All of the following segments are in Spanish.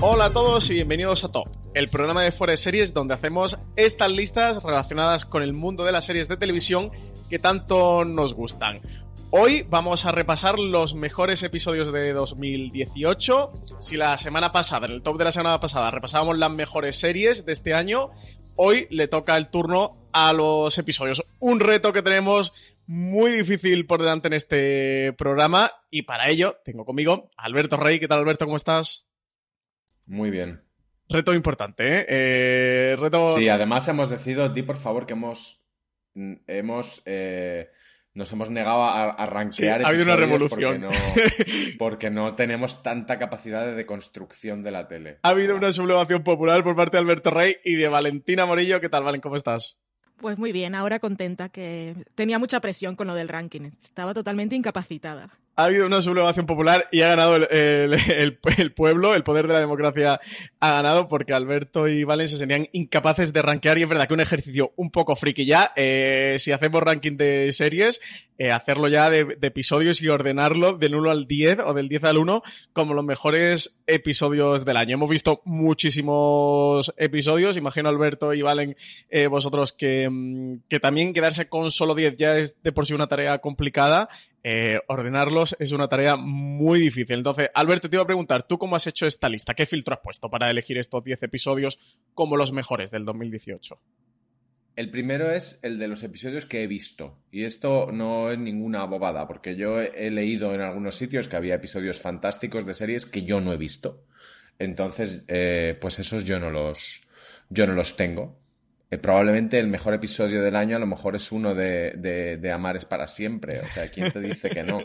Hola a todos y bienvenidos a Top, el programa de fuera de series donde hacemos estas listas relacionadas con el mundo de las series de televisión que tanto nos gustan. Hoy vamos a repasar los mejores episodios de 2018. Si la semana pasada, en el top de la semana pasada, repasábamos las mejores series de este año, hoy le toca el turno a los episodios. Un reto que tenemos muy difícil por delante en este programa y para ello tengo conmigo a Alberto Rey. ¿Qué tal Alberto? ¿Cómo estás? Muy bien. Reto importante, ¿eh? eh reto... Sí, además hemos decidido, di por favor, que hemos... Hemos eh, nos hemos negado a, arranquear. ha habido una revolución. Porque no, porque no, tenemos tanta capacidad de deconstrucción de la tele. Ha habido una sublevación popular por parte de Alberto Rey y de Valentina Morillo. ¿Qué tal, Valen? ¿Cómo estás? Pues muy bien, ahora contenta que tenía mucha presión con lo del ranking. Estaba totalmente incapacitada ha habido una sublevación popular y ha ganado el, pueblo, el poder de la democracia ha ganado porque Alberto y Valen se sentían incapaces de rankear y es verdad que un ejercicio un poco friki ya, eh, si hacemos ranking de series, eh, hacerlo ya de, episodios y ordenarlo del 1 al 10 o del 10 al 1 como los mejores episodios del año. Hemos visto muchísimos episodios, imagino Alberto y Valen eh, vosotros que, mm, que también quedarse con solo 10 ya es de por sí una tarea complicada eh, ordenarlos es una tarea muy difícil. Entonces, Alberto, te iba a preguntar, ¿tú cómo has hecho esta lista? ¿Qué filtro has puesto para elegir estos 10 episodios como los mejores del 2018? El primero es el de los episodios que he visto. Y esto no es ninguna bobada, porque yo he leído en algunos sitios que había episodios fantásticos de series que yo no he visto. Entonces, eh, pues esos yo no los, yo no los tengo. Eh, probablemente el mejor episodio del año a lo mejor es uno de, de, Amar es para siempre. O sea, ¿quién te dice que no?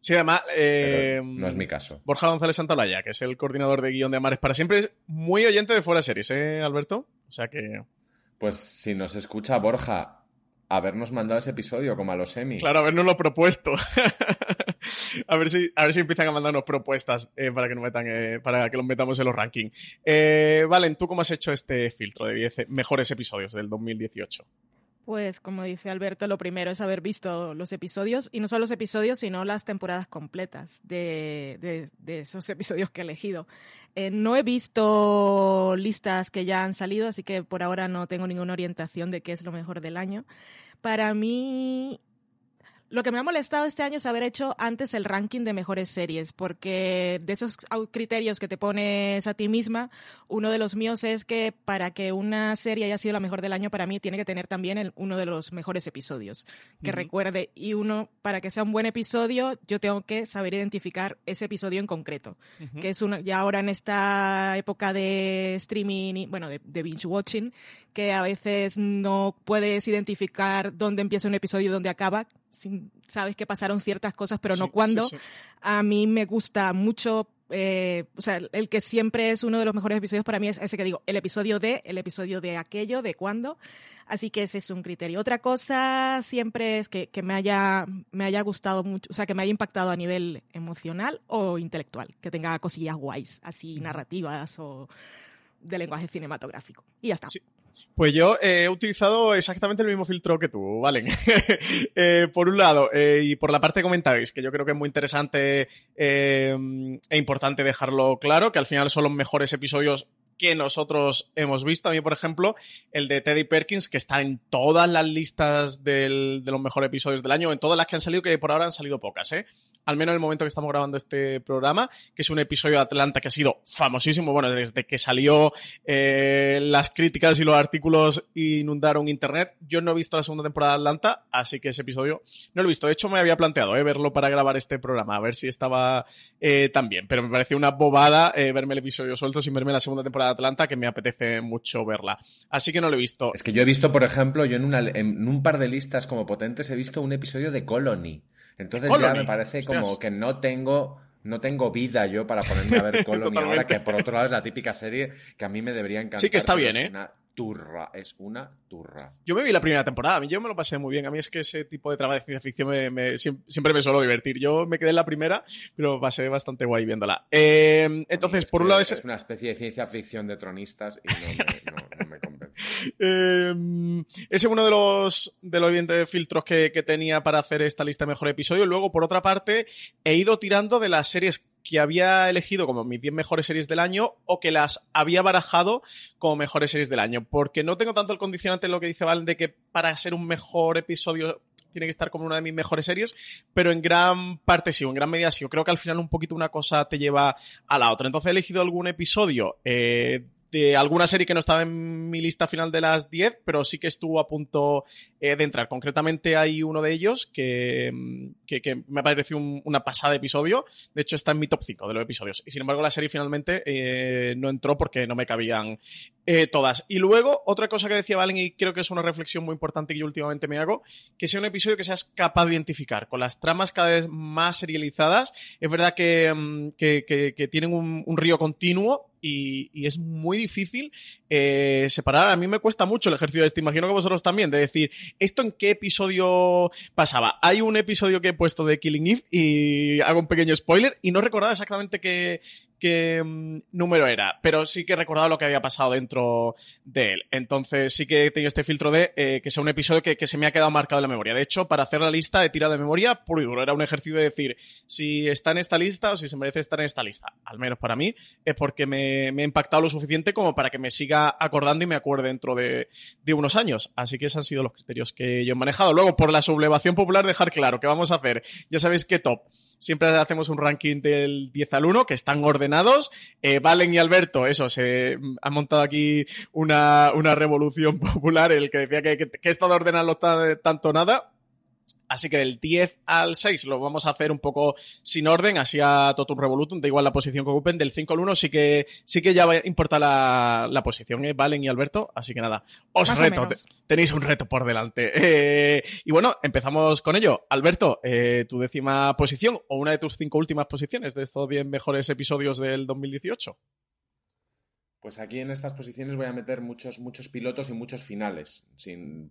Sí, además. Eh, no es mi caso. Borja González Santalaya, que es el coordinador de guion de Amares para siempre, es muy oyente de fuera series, ¿eh, Alberto? O sea que. Pues si nos escucha Borja, habernos mandado ese episodio como a los Emmy. Claro, habernoslo propuesto. a, ver si, a ver si empiezan a mandarnos propuestas eh, para, que nos metan, eh, para que los metamos en los rankings. Eh, Valen, ¿tú cómo has hecho este filtro de 10 mejores episodios del 2018? Pues como dice Alberto, lo primero es haber visto los episodios, y no solo los episodios, sino las temporadas completas de, esos episodios que he elegido. no he visto listas que ya han salido, así que por ahora no tengo ninguna orientación de qué es lo mejor del año. Para mí, lo que me ha molestado este año es haber hecho antes el ranking de mejores series, porque de esos criterios que te pones a ti misma, uno de los míos es que para que una serie haya sido la mejor del año, para mí tiene que tener también uno de los mejores episodios que recuerde. Y uno, para que sea un buen episodio, yo tengo que saber identificar ese episodio en concreto, que es uno, ya ahora en esta época de streaming, bueno, de binge watching, que a veces no puedes identificar dónde empieza un episodio y dónde acaba. Sabes que pasaron ciertas cosas, pero no cuándo. A mí me gusta mucho eh, o sea, el que siempre es uno de los mejores episodios para mí es ese que digo, el episodio de, el episodio de aquello, de cuándo. Así que ese es un criterio. Otra cosa siempre es que, que, me, haya, me haya gustado mucho, o sea, que me haya impactado a nivel emocional o intelectual, que tenga cosillas guays, así narrativas o de lenguaje cinematográfico. Y ya está. Pues yo he utilizado exactamente el mismo filtro que tú, Valen. eh, por un lado, eh, y por la parte de comentarios, que yo creo que es muy interesante eh, e importante dejarlo claro, que al final son los mejores episodios que nosotros hemos visto. A mí, por ejemplo, el de Teddy Perkins, que está en todas las listas de los mejores episodios del año, en todas las que han salido, que por ahora han salido pocas, ¿eh? Al menos en el momento que estamos grabando este programa, que es un episodio de Atlanta que ha sido famosísimo. Bueno, desde que salió eh, las críticas y los artículos inundaron Internet. Yo no he visto la segunda temporada de Atlanta, así que ese episodio no lo he visto. De hecho, me había planteado ¿eh? verlo para grabar este programa, a ver si estaba eh, tan bien. Pero me pareció una bobada eh, verme el episodio suelto sin verme la segunda temporada de Atlanta, que me apetece mucho verla. Así que no lo he visto. Es que yo he visto, por ejemplo, yo en, una, en un par de listas como potentes he visto un episodio de Colony. Entonces ya me parece como que no tengo no tengo vida yo para ponerme a ver Colony ahora, que por otro lado es la típica serie que a mí me debería encantar. Sí que está bien, ¿eh? turra, es una turra. Yo me vi la primera temporada, yo me lo pasé muy bien. A mí es que ese tipo de trama de ciencia ficción me, siempre me suelo divertir. Yo me quedé en la primera, pero pasé bastante guay viéndola. Eh, entonces, por un lado... Es... es una especie de ciencia ficción de tronistas y no me, convence. Eh, ese es uno de los, de los filtros que, que tenía para hacer esta lista de mejor episodio. Luego, por otra parte, he ido tirando de las series que había elegido como mis 10 mejores series del año o que las había barajado como mejores series del año. Porque no tengo tanto el condicionante en lo que dice Valen de que para ser un mejor episodio tiene que estar como una de mis mejores series, pero en gran parte sí, en gran medida sí. Yo creo que al final un poquito una cosa te lleva a la otra. Entonces he elegido algún episodio eh, de alguna serie que no estaba en mi lista final de las 10, pero sí que estuvo a punto eh, de entrar. Concretamente hay uno de ellos que, que, me pareció un, una pasada de episodio. De hecho, está en mi top 5 de los episodios. Y sin embargo, la serie finalmente eh, no entró porque no me cabían eh, todas. Y luego, otra cosa que decía Valen, y creo que es una reflexión muy importante que yo últimamente me hago, que sea un episodio que seas capaz de identificar. Con las tramas cada vez más serializadas, es verdad que, mm, que tienen un, un río continuo y, es muy difícil eh, separar. A mí me cuesta mucho el ejercicio de este, imagino que vosotros también, de decir, ¿esto en qué episodio pasaba? Hay un episodio que he puesto de Killing Eve y hago un pequeño spoiler y no recordaba exactamente qué, qué mm, número era, pero sí que he recordado lo que había pasado dentro de él. Entonces sí que he tenido este filtro de eh, que sea un episodio que, que, se me ha quedado marcado en la memoria. De hecho, para hacer la lista he tirado de memoria. Era un ejercicio de decir si está en esta lista o si se merece estar en esta lista. Al menos para mí es porque me, me ha impactado lo suficiente como para que me siga acordando y me acuerde dentro de, unos años. Así que esos han sido los criterios que yo he manejado. Luego, por la sublevación popular, dejar claro que vamos a hacer, ya sabéis qué top siempre hacemos un ranking del 10 al 1, que están ordenados. Eh, Valen y Alberto, eso, se han montado aquí una, una revolución popular, el que decía que, que, que esto de ordenarlo tanto nada. Así que del 10 al 6 lo vamos a hacer un poco sin orden, así a Totum Revolutum, da igual la posición que ocupen. Del 5 al 1 sí que, sí que ya importa la, la posición, ¿eh? Valen y Alberto. Así que nada, os Más reto, tenéis un reto por delante. Eh, y bueno, empezamos con ello. Alberto, eh, tu décima posición o una de tus cinco últimas posiciones de estos 10 mejores episodios del 2018. Pues aquí en estas posiciones voy a meter muchos, muchos pilotos y muchos finales,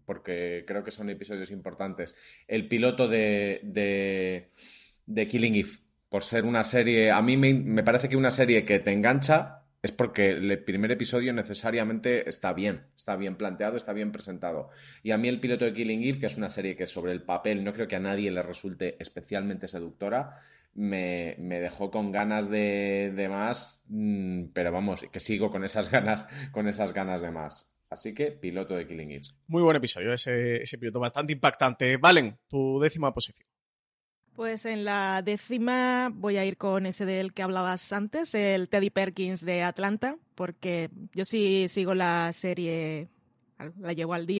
porque creo que son episodios importantes. El piloto de, de, de Killing Eve, por ser una serie, a mí me, me, parece que una serie que te engancha es porque el primer episodio necesariamente está bien, está bien planteado, está bien presentado. Y a mí el piloto de Killing Eve, que es una serie que sobre el papel no creo que a nadie le resulte especialmente seductora, me, me dejó con ganas de, de más, mmm, pero vamos, que sigo con esas ganas, con esas ganas de más. Así que piloto de Killing Eve. Muy buen episodio, ese, ese piloto bastante impactante. Valen, tu décima posición. Pues en la décima voy a ir con ese del que hablabas antes, el Teddy Perkins de Atlanta, porque yo sí sigo la serie, la llevo al día.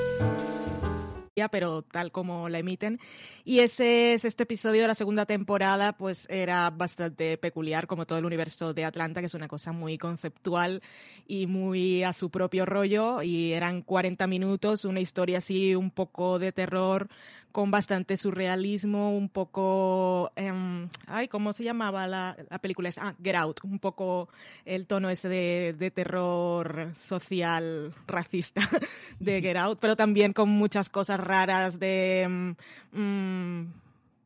Pero tal como la emiten. Y ese es este episodio de la segunda temporada, pues era bastante peculiar, como todo el universo de Atlanta, que es una cosa muy conceptual y muy a su propio rollo. Y eran 40 minutos, una historia así un poco de terror, con bastante surrealismo, un poco, eh, ay, ¿cómo se llamaba la, la película? Ah, Get Out, un poco el tono ese de, de terror social racista de Get Out, pero también con muchas cosas raras de... Mm,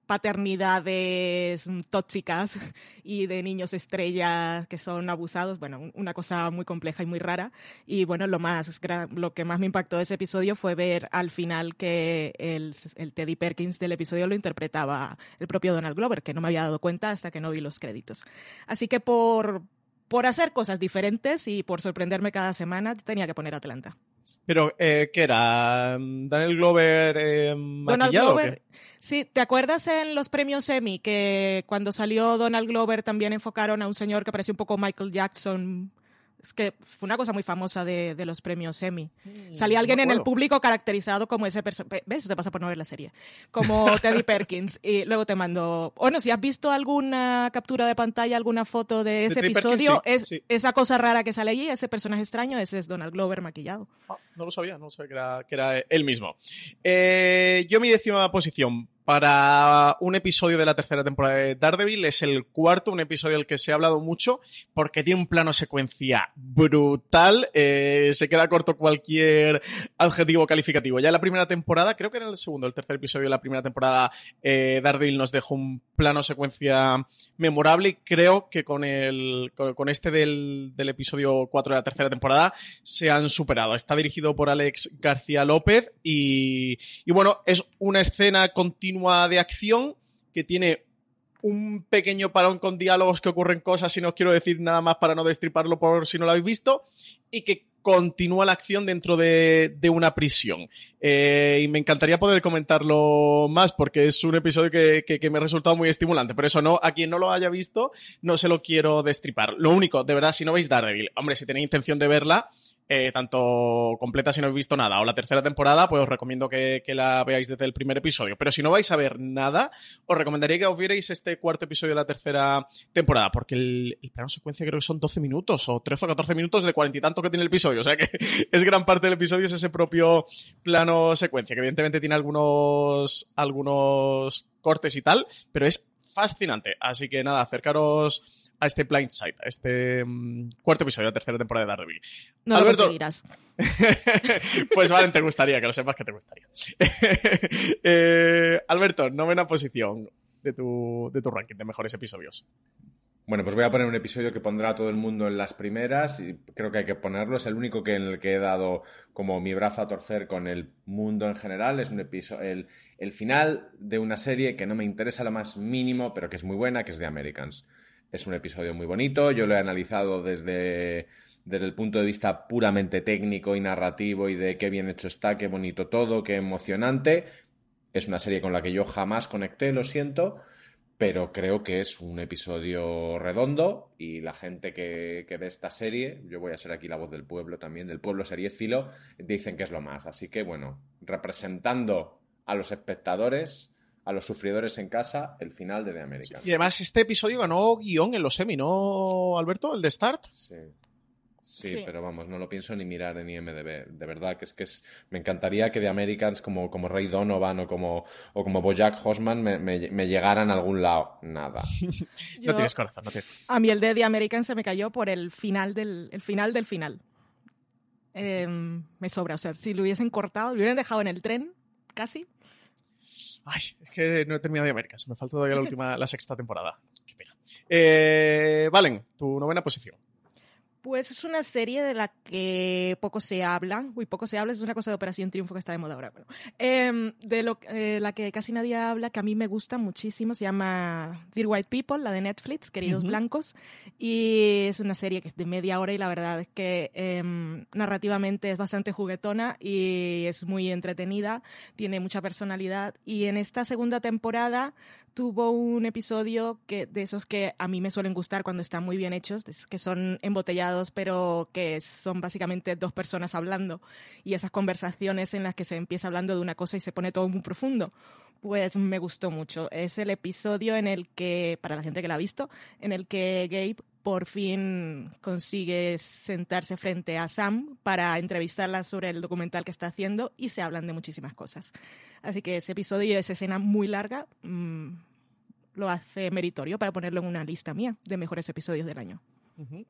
paternidades tóxicas y de niños estrellas que son abusados, bueno, una cosa muy compleja y muy rara. Y bueno, lo más lo que más me impactó de ese episodio fue ver al final que el, el Teddy Perkins del episodio lo interpretaba el propio Donald Glover, que no me había dado cuenta hasta que no vi los créditos. Así que por por hacer cosas diferentes y por sorprenderme cada semana tenía que poner Atlanta. Pero, eh, ¿qué era? ¿Daniel Glover eh, Donald Glover. Sí, ¿te acuerdas en los premios Emmy que cuando salió Donald Glover también enfocaron a un señor que parecía un poco Michael Jackson es que fue una cosa muy famosa de, de los premios Emmy. Mm, Salía alguien en el público caracterizado como ese personaje. ¿Ves? Eso te pasa por no ver la serie. Como Teddy Perkins. Y luego te mando. Bueno, si has visto alguna captura de pantalla, alguna foto de ese episodio, es, esa cosa rara que sale allí, ese personaje extraño, ese es Donald Glover maquillado. Ah, no lo sabía, no sabía que era, que era él mismo. Eh, yo mi décima posición para un episodio de la tercera temporada de Daredevil. Es el cuarto, un episodio del que se ha hablado mucho porque tiene un plano secuencia brutal. Eh, se queda corto cualquier adjetivo calificativo. Ya en la primera temporada, creo que era el segundo, el tercer episodio de la primera temporada, eh, Daredevil nos dejó un plano secuencia memorable y creo que con, el, con este del, del episodio 4 de la tercera temporada se han superado. Está dirigido por Alex García López y, y bueno, es una escena continua de acción que tiene un pequeño parón con diálogos que ocurren cosas y no quiero decir nada más para no destriparlo por si no lo habéis visto y que continúa la acción dentro de, una prisión. Eh, y me encantaría poder comentarlo más porque es un episodio que, que, me ha resultado muy estimulante. Pero eso no, a quien no lo haya visto, no se lo quiero destripar. Lo único, de verdad, si no veis Daredevil, hombre, si tenéis intención de verla, eh, tanto completa si no habéis visto nada o la tercera temporada, pues os recomiendo que, la veáis desde el primer episodio. Pero si no vais a ver nada, os recomendaría que os vierais este cuarto episodio de la tercera temporada, porque el, el plano secuencia creo que son 12 minutos o 13 o 14 minutos de cuarenta y tanto que tiene el episodio. O sea que es gran parte del episodio, es ese propio plano secuencia, que evidentemente tiene algunos, algunos cortes y tal, pero es fascinante. Así que nada, acercaros a este Blind Side, a este mm, cuarto episodio de la tercera temporada de Daredevil. No Alberto... lo conseguirás. pues vale, te gustaría, que lo sepas que te gustaría. eh, Alberto, novena posición de tu, de tu ranking de mejores episodios. Bueno, pues voy a poner un episodio que pondrá a todo el mundo en las primeras y creo que hay que ponerlo. Es el único que en el que he dado como mi brazo a torcer con el mundo en general. Es un episodio, el, el final de una serie que no me interesa lo más mínimo, pero que es muy buena, que es The Americans. Es un episodio muy bonito, yo lo he analizado desde, desde el punto de vista puramente técnico y narrativo y de qué bien hecho está, qué bonito todo, qué emocionante. Es una serie con la que yo jamás conecté, lo siento, pero creo que es un episodio redondo y la gente que, que ve esta serie, yo voy a ser aquí la voz del pueblo también, del pueblo seriéfilo, dicen que es lo más. Así que bueno, representando a los espectadores, a los sufridores en casa el final de The American. y además este episodio ganó guion en los semi, ¿no, Alberto? ¿El de Start? Sí. Sí, pero vamos, no lo pienso ni mirar en IMDB. De verdad que es que es, me encantaría que The Americans como, como Ray Donovan o como, o como Bojack Horseman me, me, llegaran a algún lado. Nada. no tienes corazón, no tienes. A mí el de The Americans se me cayó por el final del, el final, del final. Em, me sobra. O sea, si lo hubiesen cortado, lo hubieran dejado en el tren, casi, Ay, es que no he terminado de Américas. Me falta todavía la última, la sexta temporada. Qué pena. Eh, Valen, tu novena posición. Pues es una serie de la que poco se habla. Uy, poco se habla, es una cosa de Operación Triunfo que está de moda ahora. Bueno, em, de lo, eh, la que casi nadie habla, que a mí me gusta muchísimo, se llama Dear White People, la de Netflix, Queridos Blancos. Y es una serie que es de media hora y la verdad es que em, narrativamente es bastante juguetona y es muy entretenida, tiene mucha personalidad. Y en esta segunda temporada tuvo un episodio que, de esos que a mí me suelen gustar cuando están muy bien hechos, que son embotellados, pero que son básicamente dos personas hablando. Y esas conversaciones en las que se empieza hablando de una cosa y se pone todo muy profundo. Pues me gustó mucho. Es el episodio en el que, para la gente que la ha visto, en el que Gabe por fin consigue sentarse frente a Sam para entrevistarla sobre el documental que está haciendo y se hablan de muchísimas cosas. Así que ese episodio y esa escena muy larga mmm, lo hace meritorio para ponerlo en una lista mía de mejores episodios del año. Uh -huh.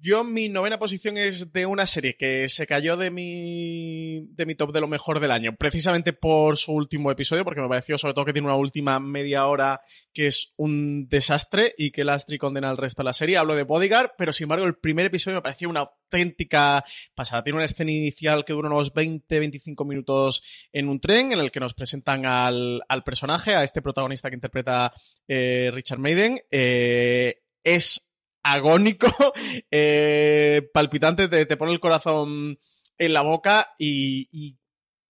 Yo, mi novena posición es de una serie que se cayó de mi, de mi top de lo mejor del año, precisamente por su último episodio, porque me pareció sobre todo que tiene una última media hora que es un desastre y que Lastri condena al resto de la serie. Hablo de Bodyguard, pero sin embargo el primer episodio me pareció una auténtica pasada. Tiene una escena inicial que dura unos 20-25 minutos en un tren, en el que nos presentan al, al personaje, a este protagonista que interpreta eh, Richard Maiden. Eh, es agónico, eh, palpitante, te, te, pone el corazón en la boca y, y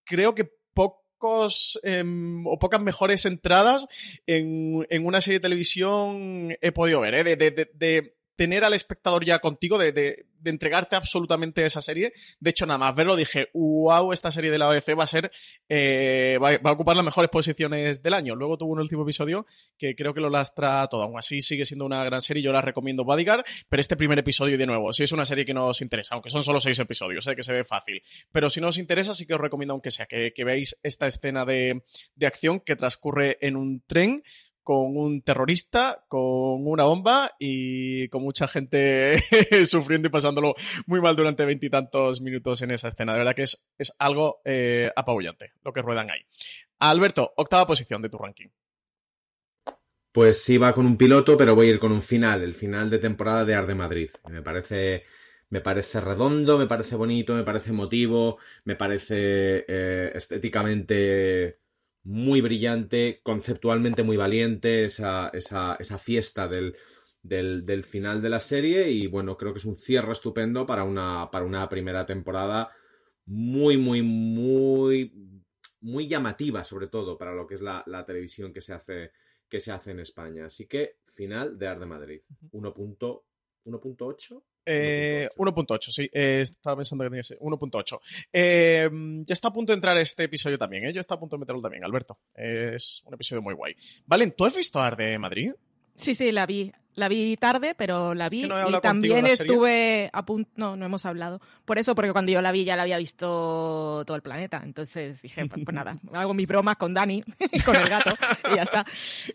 creo que pocos eh, o pocas mejores entradas en, en, una serie de televisión he podido ver, ¿eh? de, de, de, tener al espectador ya contigo, de, de, entregarte absolutamente esa serie. De hecho, nada más verlo dije, wow, esta serie de la ABC va a ser, eh, va, va, a ocupar las mejores posiciones del año. Luego tuvo un último episodio que creo que lo lastra todo. Aún así sigue siendo una gran serie, yo la recomiendo Bodyguard, pero este primer episodio de nuevo, si es una serie que no os interesa, aunque son solo seis episodios, sé que se ve fácil, pero si no os interesa, sí que os recomiendo aunque sea que, que veáis esta escena de, de acción que transcurre en un tren con un terrorista, con una bomba y con mucha gente sufriendo y pasándolo muy mal durante veintitantos minutos en esa escena. De verdad que es, es algo eh, apabullante lo que ruedan ahí. Alberto, octava posición de tu ranking. Pues sí, va con un piloto, pero voy a ir con un final, el final de temporada de Arde Madrid. Me parece, me parece redondo, me parece bonito, me parece emotivo, me parece eh, estéticamente muy brillante, conceptualmente muy valiente, esa, esa, esa fiesta del, del, del, final de la serie y bueno, creo que es un cierre estupendo para una, para una primera temporada muy, muy, muy, muy llamativa, sobre todo para lo que es la, la televisión que se, hace, que se hace en España. Así que final de Arde Madrid, 1.8. Eh, 1.8, sí, eh, estaba pensando que tenía que ser 1.8. Eh, ya está a punto de entrar este episodio también, ¿eh? Yo está a punto de meterlo también, Alberto. es un episodio muy guay. Valen, ¿tú has visto Arde Madrid? Sí, sí, la vi. La vi tarde, pero la vi es que no y también estuve a punto. No, no hemos hablado. Por eso, porque cuando yo la vi ya la había visto todo el planeta. Entonces dije, pues, pues nada, hago mis bromas con Dani, con el gato, y ya está.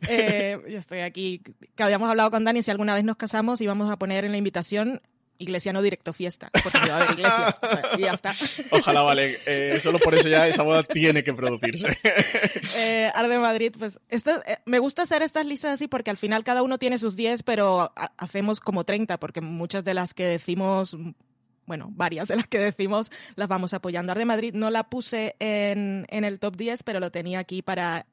Eh, yo estoy aquí. Que habíamos hablado con Dani si alguna vez nos casamos íbamos a poner en la invitación iglesia no directo fiesta, porque va a haber iglesia. O sea, y ya está. Ojalá, vale. Eh, solo por eso ya esa boda tiene que producirse. eh, Arde Madrid, pues eh, me gusta hacer estas listas así porque al final cada uno tiene sus 10, pero hacemos como 30, porque muchas de las que decimos bueno, varias de las que decimos las vamos apoyando. Arde Madrid no la puse en, en el top 10, pero lo tenía aquí para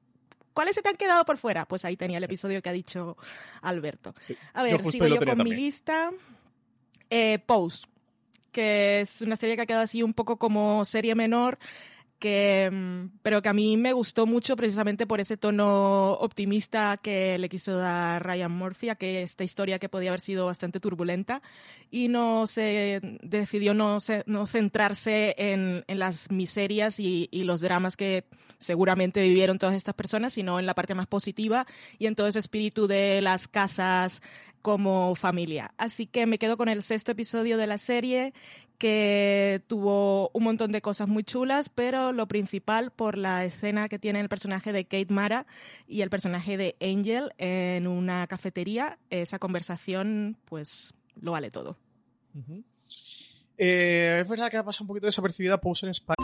¿Cuáles se te han quedado por fuera? Pues ahí tenía el episodio que ha dicho Alberto. Sí. A ver, yo sigo yo con también. mi lista eh, Pose, que es una serie que ha quedado así un poco como serie menor, que, pero que a mí me gustó mucho precisamente por ese tono optimista que le quiso dar Ryan Murphy a que esta historia que podía haber sido bastante turbulenta y no se decidió no, no centrarse en, en las miserias y, y, los dramas que seguramente vivieron todas estas personas, sino en la parte más positiva y en todo ese espíritu de las casas como familia. Así que me quedo con el sexto episodio de la serie que tuvo un montón de cosas muy chulas, pero lo principal por la escena que tiene el personaje de Kate Mara y el personaje de Angel en una cafetería, esa conversación pues lo vale todo. Uh es verdad que ha pasado un poquito desapercibida Pose en España.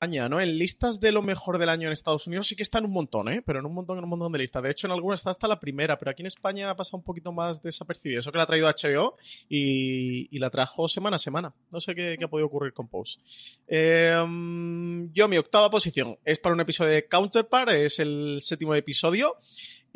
En listas de lo mejor del año en Estados Unidos sí que están un montón, ¿eh? Pero en un montón, en un montón de listas. De hecho, en algunas está hasta la primera, pero aquí en España ha pasado un poquito más desapercibido. Eso que la ha traído HBO y, la trajo semana a semana. No sé qué, ha podido ocurrir con Pose. Em, yo, mi octava posición es para un episodio de Counterpart, es el séptimo episodio.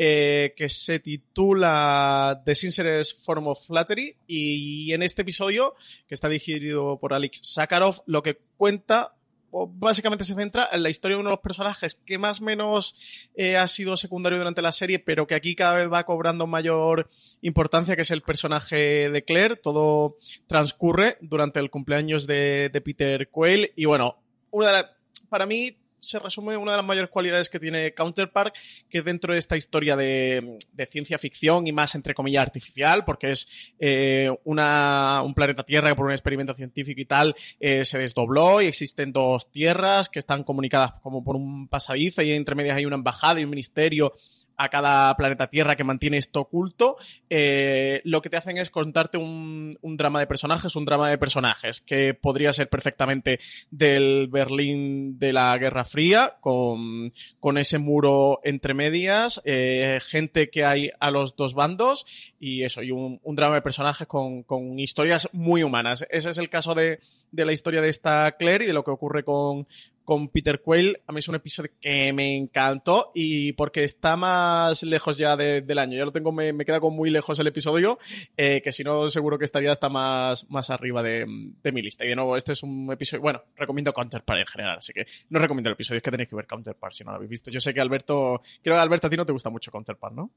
Eh, que se titula The Sincerest Form of Flattery y en este episodio, que está dirigido por Alex Sakharov, lo que cuenta básicamente se centra en la historia de uno de los personajes que más o menos eh, ha sido secundario durante la serie, pero que aquí cada vez va cobrando mayor importancia, que es el personaje de Claire. Todo transcurre durante el cumpleaños de, Peter Quayle. Y bueno, una de para mí se resume una de las mayores cualidades que tiene Counterpart, que dentro de esta historia de, ciencia ficción y más entre comillas artificial, porque es eh, una, un planeta Tierra que por un experimento científico y tal eh, se desdobló y existen dos tierras que están comunicadas como por un pasadizo y entre medias hay una embajada y un ministerio a cada planeta Tierra que mantiene esto oculto, eh, lo que te hacen es contarte un, drama de personajes, un drama de personajes que podría ser perfectamente del Berlín de la Guerra Fría, con, ese muro entre medias, eh, gente que hay a los dos bandos y eso, y un, drama de personajes con, historias muy humanas. Ese es el caso de, de la historia de esta Claire y de lo que ocurre con, con Peter Quayle, a mí es un episodio que me encantó y porque está más lejos ya del año. Ya lo tengo, me, queda con muy lejos el episodio, eh, que si no, seguro que estaría hasta más, más arriba de, mi lista. Y de nuevo, este es un episodio. Bueno, recomiendo Counterpart en general, así que no recomiendo el episodio, es que tenéis que ver Counterpart si no lo habéis visto. Yo sé que Alberto, creo que Alberto a ti no te gusta mucho Counterpart, ¿no?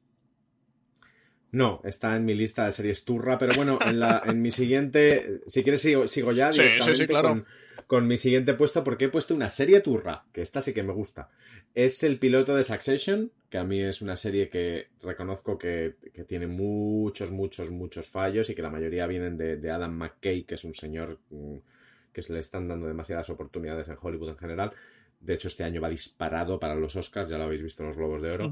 No, está en mi lista de series turra, pero bueno, en, la, en mi siguiente, si quieres sigo, sigo ya. Sí, sí, sí, claro con mi siguiente puesto porque he puesto una serie turra, que esta sí que me gusta. Es el piloto de Succession, que a mí es una serie que reconozco que, tiene muchos, muchos, muchos fallos y que la mayoría vienen de, Adam McKay, que es un señor mm, que se le están dando demasiadas oportunidades en Hollywood en general. De hecho, este año va disparado para los Oscars, ya lo habéis visto en los Globos de Oro.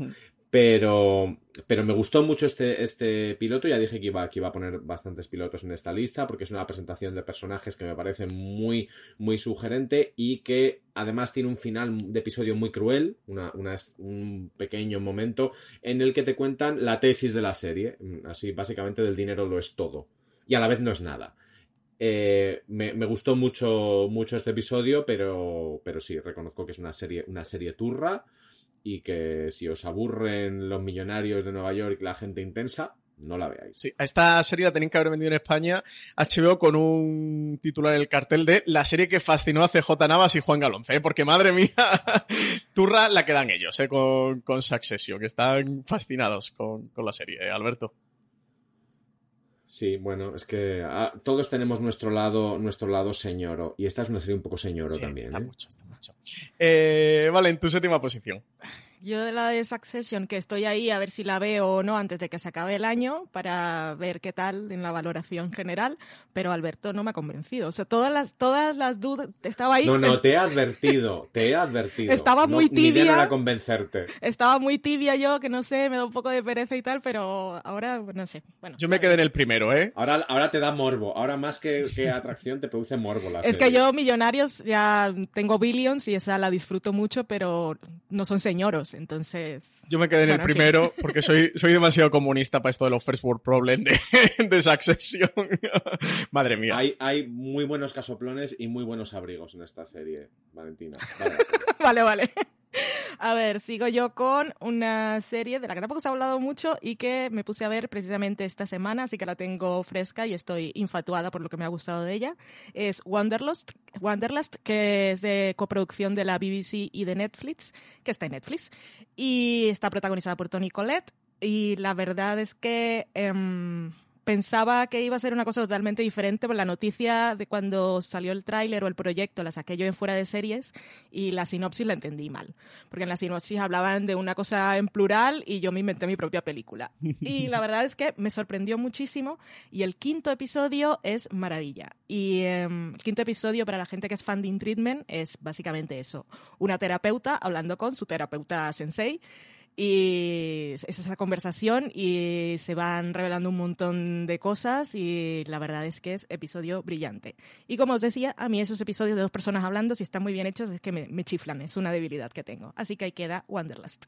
Pero, pero me gustó mucho este, este piloto. Ya dije que iba, que iba a poner bastantes pilotos en esta lista porque es una presentación de personajes que me parece muy, muy sugerente y que además tiene un final de episodio muy cruel, una, un pequeño momento en el que te cuentan la tesis de la serie. Así, básicamente, del dinero lo es todo. Y a la vez no es nada. Eh, me, me, gustó mucho, mucho este episodio, pero, pero sí, reconozco que es una serie, una serie turra y que si os aburren los millonarios de Nueva York la gente intensa, no la veáis. Sí, a esta serie la tenéis que haber vendido en España HBO con un titular en el cartel de la serie que fascinó a CJ Navas y Juan Galonce, ¿eh? porque madre mía, turra la que dan ellos ¿eh? con, con Succession, que están fascinados con, la serie, ¿eh, Alberto. Sí, bueno, es que ah, todos tenemos nuestro lado, nuestro lado señoro. Y esta es una serie un poco señoro también. Está mucho, está mucho. Eh, vale, en tu séptima posición. Yo de la de Succession, que estoy ahí a ver si la veo o no antes de que se acabe el año, para ver qué tal en la valoración general, pero Alberto no me ha convencido. O sea, todas las, todas las dudas, estaba ahí. No, no, te he advertido, te he advertido. Estaba muy tibia. convencerte. Estaba muy tibia yo, que no sé, me da un poco de pereza y tal, pero ahora, no sé. Bueno, yo me quedé en el primero, ¿eh? Ahora, ahora te da morbo, ahora más que, atracción te produce morbo la Es que yo, Millonarios, ya tengo Billions y esa la disfruto mucho, pero no son señoros Entonces. Yo me quedé en Bueno, el primero porque soy, soy demasiado comunista para esto de los First World Problem de, de Succession. Madre mía. Hay, hay muy buenos casoplones y muy buenos abrigos en esta serie, Valentina. Vale. Vale, vale. A ver, sigo yo con una serie de la que tampoco se ha hablado mucho y que me puse a ver precisamente esta semana, así que la tengo fresca y estoy infatuada por lo que me ha gustado de ella. Es Wanderlust, Wanderlust que es de coproducción de la BBC y de Netflix, que está en Netflix, y está protagonizada por Tony Collette. Y la verdad es que em, pensaba que iba a ser una cosa totalmente diferente, por la noticia de cuando salió el tráiler o el proyecto la saqué yo en fuera de series y la sinopsis la entendí mal, porque en la sinopsis hablaban de una cosa en plural y yo me inventé mi propia película. Y la verdad es que me sorprendió muchísimo y el quinto episodio es maravilla. Y em, el quinto episodio para la gente que es fan de In Treatment es básicamente eso, una terapeuta hablando con su terapeuta sensei y es esa conversación y se van revelando un montón de cosas y la verdad es que es episodio brillante. Y como os decía, a mí esos episodios de dos personas hablando, si están muy bien hechos, es que me, chiflan, es una debilidad que tengo. Así que ahí queda Wanderlust.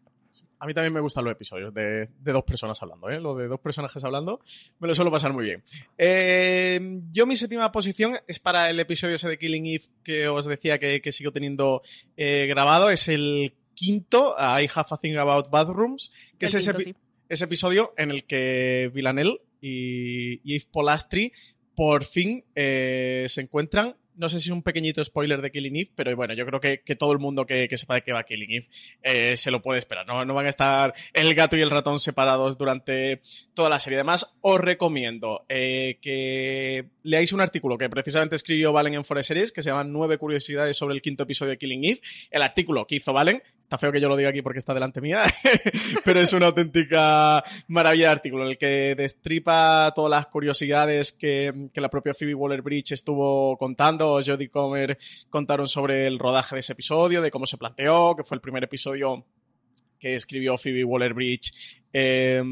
A mí también me gustan los episodios de, de dos personas hablando, ¿eh? Lo de dos personajes hablando me lo suelo pasar muy bien. Eh, yo mi séptima posición es para el episodio ese de Killing Eve que os decía que, que sigo teniendo eh, grabado. Es el quinto, I Have a Thing About Bathrooms, que El es ese, quinto, epi- sí. ese episodio en el que Villanelle y, y Eve Polastri por fin eh, se encuentran. No sé si es un pequeñito spoiler de Killing Eve, pero bueno, yo creo que, que todo el mundo que, que sepa de qué va Killing Eve eh, se lo puede esperar. ¿no? no van a estar el gato y el ratón separados durante toda la serie. Además, os recomiendo eh, que leáis un artículo que precisamente escribió Valen en Forest Series, que se llama Nueve curiosidades sobre el quinto episodio de Killing Eve. El artículo que hizo Valen, está feo que yo lo diga aquí porque está delante mía, pero es una auténtica maravilla de artículo en el que destripa todas las curiosidades que, que la propia Phoebe Waller-Bridge estuvo contando. Jodie Comer contaron sobre el rodaje de ese episodio, de cómo se planteó, que fue el primer episodio que escribió Phoebe Waller-Bridge eh,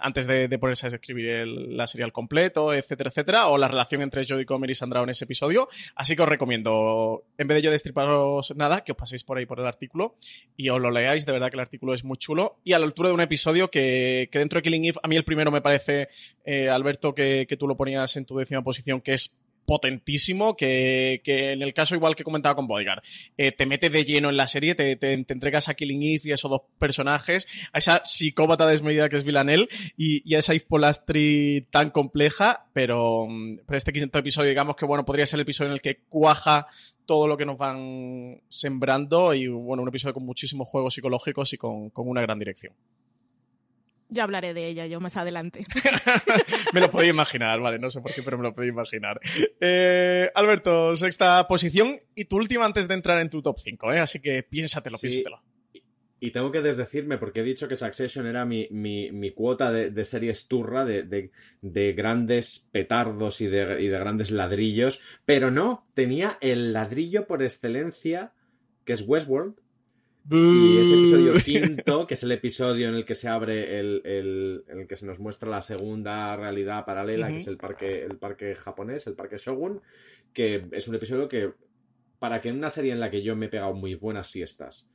antes de, ponerse a escribir la serie al completo, etcétera, etcétera, o la relación entre Jodie Comer y Sandra en ese episodio. Así que os recomiendo, en vez de yo destriparos nada, que os paséis por ahí por el artículo y os lo leáis. De verdad que el artículo es muy chulo y a la altura de un episodio que, que dentro de Killing Eve, a mí el primero me parece, eh, Alberto, que, que tú lo ponías en tu décima posición, que es potentísimo, que, que en el caso igual que comentaba con Bodyguard, eh, te mete de lleno en la serie, te, te- entregas a Killing Eve y a esos dos personajes, a esa psicópata desmedida que es Villanelle y, y a esa Eve Polastri tan compleja, pero, mm, pero este quinto episodio, digamos que bueno, podría ser el episodio en el que cuaja todo lo que nos van sembrando y bueno, un episodio con muchísimos juegos psicológicos y con, con una gran dirección. Ya hablaré de ella yo más adelante. me lo podía imaginar, vale, no sé por qué, pero me lo podía imaginar. Eh, Alberto, sexta posición y tu última antes de entrar en tu top 5, ¿eh? así que piénsatelo, Sí. piénsatelo. Y tengo que desdecirme porque he dicho que Succession era mi, mi, mi cuota de, de series turra, de, de- de grandes petardos y de, y de grandes ladrillos, pero no, tenía el ladrillo por excelencia, que es Westworld, y ese episodio quinto, que es el episodio en el que se abre el, el- en el que se nos muestra la segunda realidad paralela, que es el parque, el parque japonés, el parque Shogun, que es un episodio que, para que en una serie en la que yo me he pegado muy buenas siestas,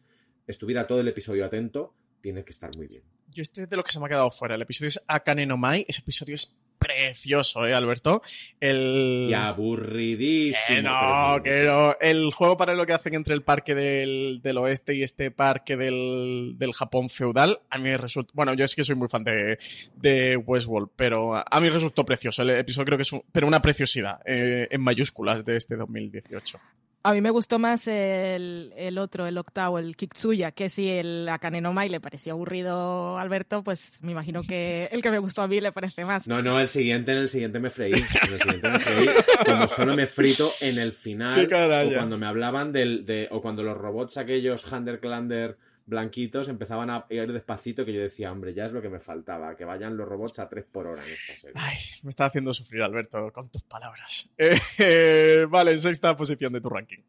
estuviera todo el episodio atento, tiene que estar muy bien. Yo este es de lo que se me ha quedado fuera. El episodio es Akane no Mai. Ese episodio es precioso, ¿eh, Alberto? El... Y aburridísimo. Que no, que no. El juego paralelo que hacen entre el parque del, del oeste y este parque del, del Japón feudal, a mí me resulta. Bueno, yo es que soy muy fan de, de Westworld, pero a mí resultó precioso. El episodio creo que es un- pero una preciosidad eh, en mayúsculas de este 2018. A mí me gustó más el, el otro, el octavo, el Kitsuya, que si el Akane no Mai le pareció aburrido a Alberto, pues me imagino que el que me gustó a mí le parece más. No, no, el siguiente, en el siguiente me freí. En el siguiente me freí. Como solo me frito en el final. O cuando me hablaban del. De, o cuando los robots aquellos Hunter Clander blanquitos empezaban a ir despacito, que yo decía, hombre, ya es lo que me faltaba, que vayan los robots a 3 por hora en esta serie. Ay, me está haciendo sufrir, Alberto, con tus palabras. Eh, eh, vale, sexta posición de tu ranking.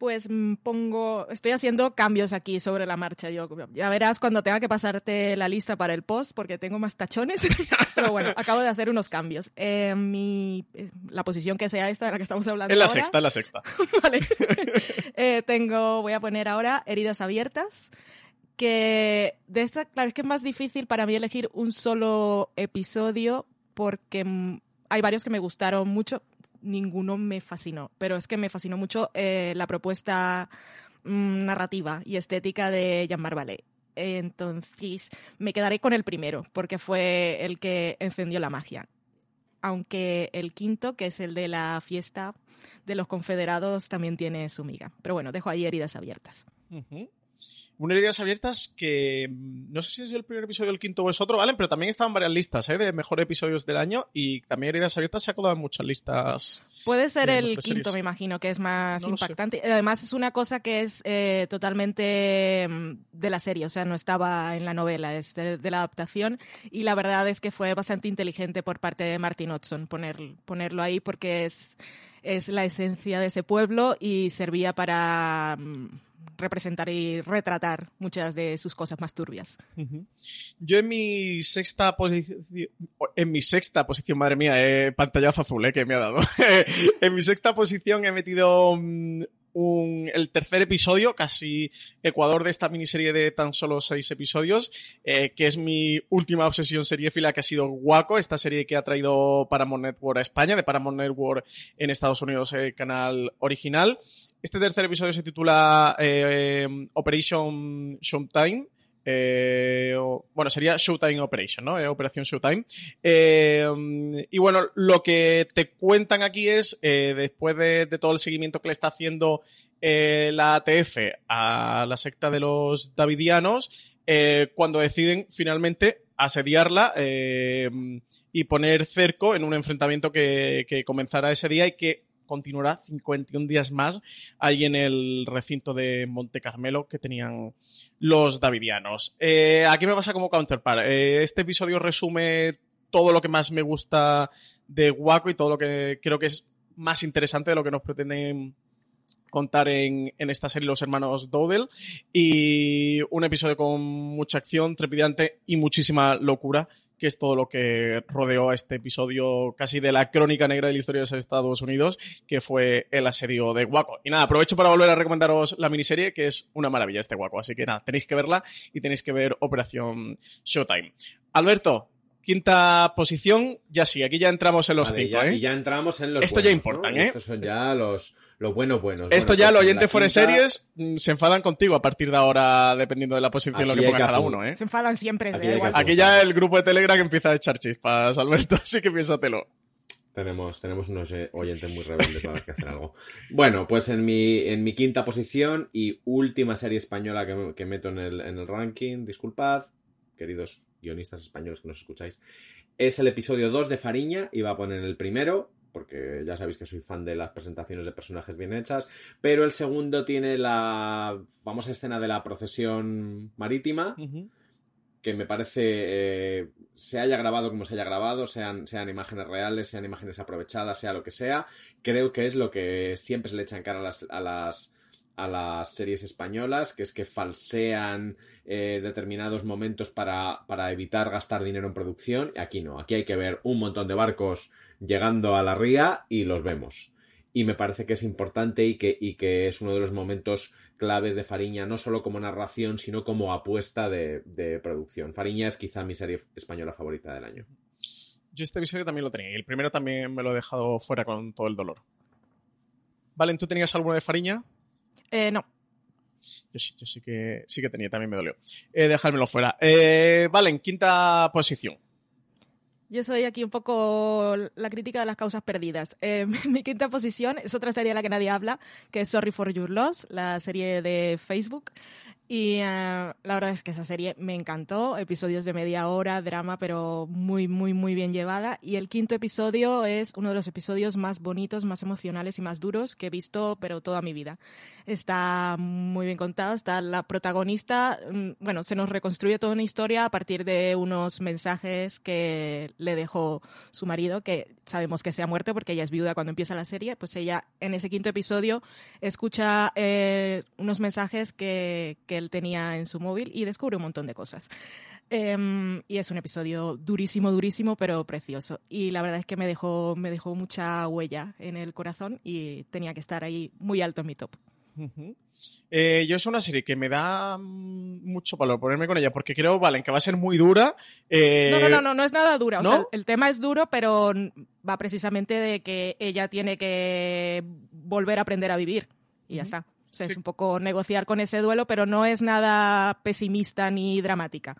Pues mm, pongo, estoy haciendo cambios aquí sobre la marcha. Yo ya verás cuando tenga que pasarte la lista para el post, porque tengo más tachones. Pero bueno, acabo de hacer unos cambios. Eh, mi, eh, la posición que sea esta de la que estamos hablando Es la ahora, sexta, es la sexta. Vale. Eh, tengo, voy a poner ahora heridas abiertas, Porque de esta, claro, es que es más difícil para mí elegir un solo episodio porque mm, hay varios que me gustaron mucho, ninguno me fascinó, pero es que me fascinó mucho eh, la propuesta mm, narrativa y estética de Jean-Marc Vallée. Entonces me quedaré con el primero, porque fue el que encendió la magia. Aunque el quinto, que es el de la fiesta de los confederados, también tiene su miga. Pero bueno, dejo ahí heridas abiertas. Una heridas abiertas que mm, no sé si es el primer episodio, el quinto o es otro, ¿vale? Pero también estaban varias listas ¿eh? de mejores episodios del año y también heridas abiertas se ha colado en muchas listas. Puede ser el quinto, series. me imagino, que es más No impactante. Además, es una cosa que es eh, totalmente mm, de la serie, o sea, no estaba en la novela, es de, de la adaptación. Y la verdad es que fue bastante inteligente por parte de Martin Hudson poner, ponerlo ahí porque es, es la esencia de ese pueblo y servía para mm, representar y retratar muchas de sus cosas más turbias. Yo en mi sexta posición, en mi sexta posición, madre mía, eh, pantallazo azul eh, que me ha dado. en mi sexta posición he metido mm, el tercer episodio, casi Ecuador de esta miniserie de tan solo seis episodios, eh, que es mi última obsesión seriéfila, que ha sido Waco, esta serie que ha traído Paramount Network a España, de Paramount Network en Estados Unidos, el canal original. Este tercer episodio se titula eh, Operation Showtime. eh, bueno, sería Showtime Operation, ¿no? Eh, Operación Showtime. Y bueno, lo que te cuentan aquí es, después de, todo el seguimiento que le está haciendo la ATF a la secta de los Davidianos, cuando deciden finalmente asediarla y poner cerco en un enfrentamiento que comenzará ese día y que continuará 51 días más ahí en el recinto de Monte Carmelo que tenían los davidianos. Eh, aquí me pasa como counterpart. Eh, este episodio resume todo lo que más me gusta de Waco y todo lo que creo que es más interesante de lo que nos pretenden contar en, en esta serie los hermanos Dowdell y un episodio con mucha acción, trepidante y muchísima locura que es todo lo que rodeó a este episodio casi de la crónica negra de la historia de los Estados Unidos, que fue el asedio de Waco. Y nada, aprovecho para volver a recomendaros la miniserie, que es una maravilla este Waco. Así que nada, tenéis que verla y tenéis que ver Operación Showtime. Alberto, quinta posición, ya sí, aquí ya entramos en los Vale, cinco, ya- ¿eh? Y ya entramos en los Esto ya importan, ¿no? ¿eh? Estos son ya los, los buenos buenos. Esto Bueno, ya pues los oyentes fuera quinta- series mm, se enfadan contigo a partir de ahora, dependiendo de la posición Aquí lo que ponga que cada uno, ¿eh? Se enfadan siempre. Aquí igual. Aquí ya el grupo de Telegram empieza a echar chispas, Alberto, así que piénsatelo. Tenemos, tenemos unos eh, oyentes muy rebeldes para que hacer algo. Bueno, pues en mi, en mi quinta posición y última serie española que, que meto en el, en el ranking, disculpad, queridos guionistas españoles que nos escucháis, es el episodio 2 de Fariña, iba a poner el primero, porque ya sabéis que soy fan de las presentaciones de personajes bien hechas, pero el segundo tiene la famosa escena de la procesión marítima, que me parece eh, se haya grabado como se haya grabado, sean, sean imágenes reales, sean imágenes aprovechadas, sea lo que sea, creo que es lo que siempre se le echa en cara a las, a las, a las series españolas, que es que falsean eh, determinados momentos para, para evitar gastar dinero en producción. Aquí no, aquí hay que ver un montón de barcos llegando a la ría y los vemos. Y me parece que es importante y que, y que es uno de los momentos claves de Fariña, no solo como narración, sino como apuesta de, de producción. Fariña es quizá mi serie española favorita del año. Yo este episodio también lo tenía y el primero también me lo he dejado fuera con todo el dolor. Valen, ¿tú tenías alguno de Fariña? Eh, no. Yo sí, yo sí que, sí que tenía, también me dolió. Eh, dejármelo fuera. Eh, Valen, quinta posición. Yo soy aquí un poco la crítica de las causas perdidas. Eh, mi quinta posición es otra serie de la que nadie habla, que es Sorry for Your Loss, la serie de Facebook. Y eh, la verdad es que esa serie me encantó. Episodios de media hora, drama, pero muy, muy, muy bien llevada. Y el quinto episodio es uno de los episodios más bonitos, más emocionales y más duros que he visto, pero toda mi vida. Está muy bien contado. Está la protagonista. mm, Bueno, se nos reconstruye toda una historia a partir de unos mensajes que le dejó su marido, que sabemos que se ha muerto porque ella es viuda cuando empieza la serie. Pues ella, en ese quinto episodio, escucha eh, unos mensajes que, que él tenía en su móvil y descubre un montón de cosas. Em, y es un episodio durísimo, durísimo, pero precioso. Y la verdad es que me dejó, me dejó mucha huella en el corazón y tenía que estar ahí muy alto en mi top. Eh, yo es una serie que me da mm, mucho valor ponerme con ella porque creo, Valen, que va a ser muy dura. Eh, no, no, no, no, es nada dura. O sea, el tema es duro, pero va precisamente de que ella tiene que volver a aprender a vivir. Y ya está. O sea, es un poco negociar con ese duelo, pero no es nada pesimista ni dramática.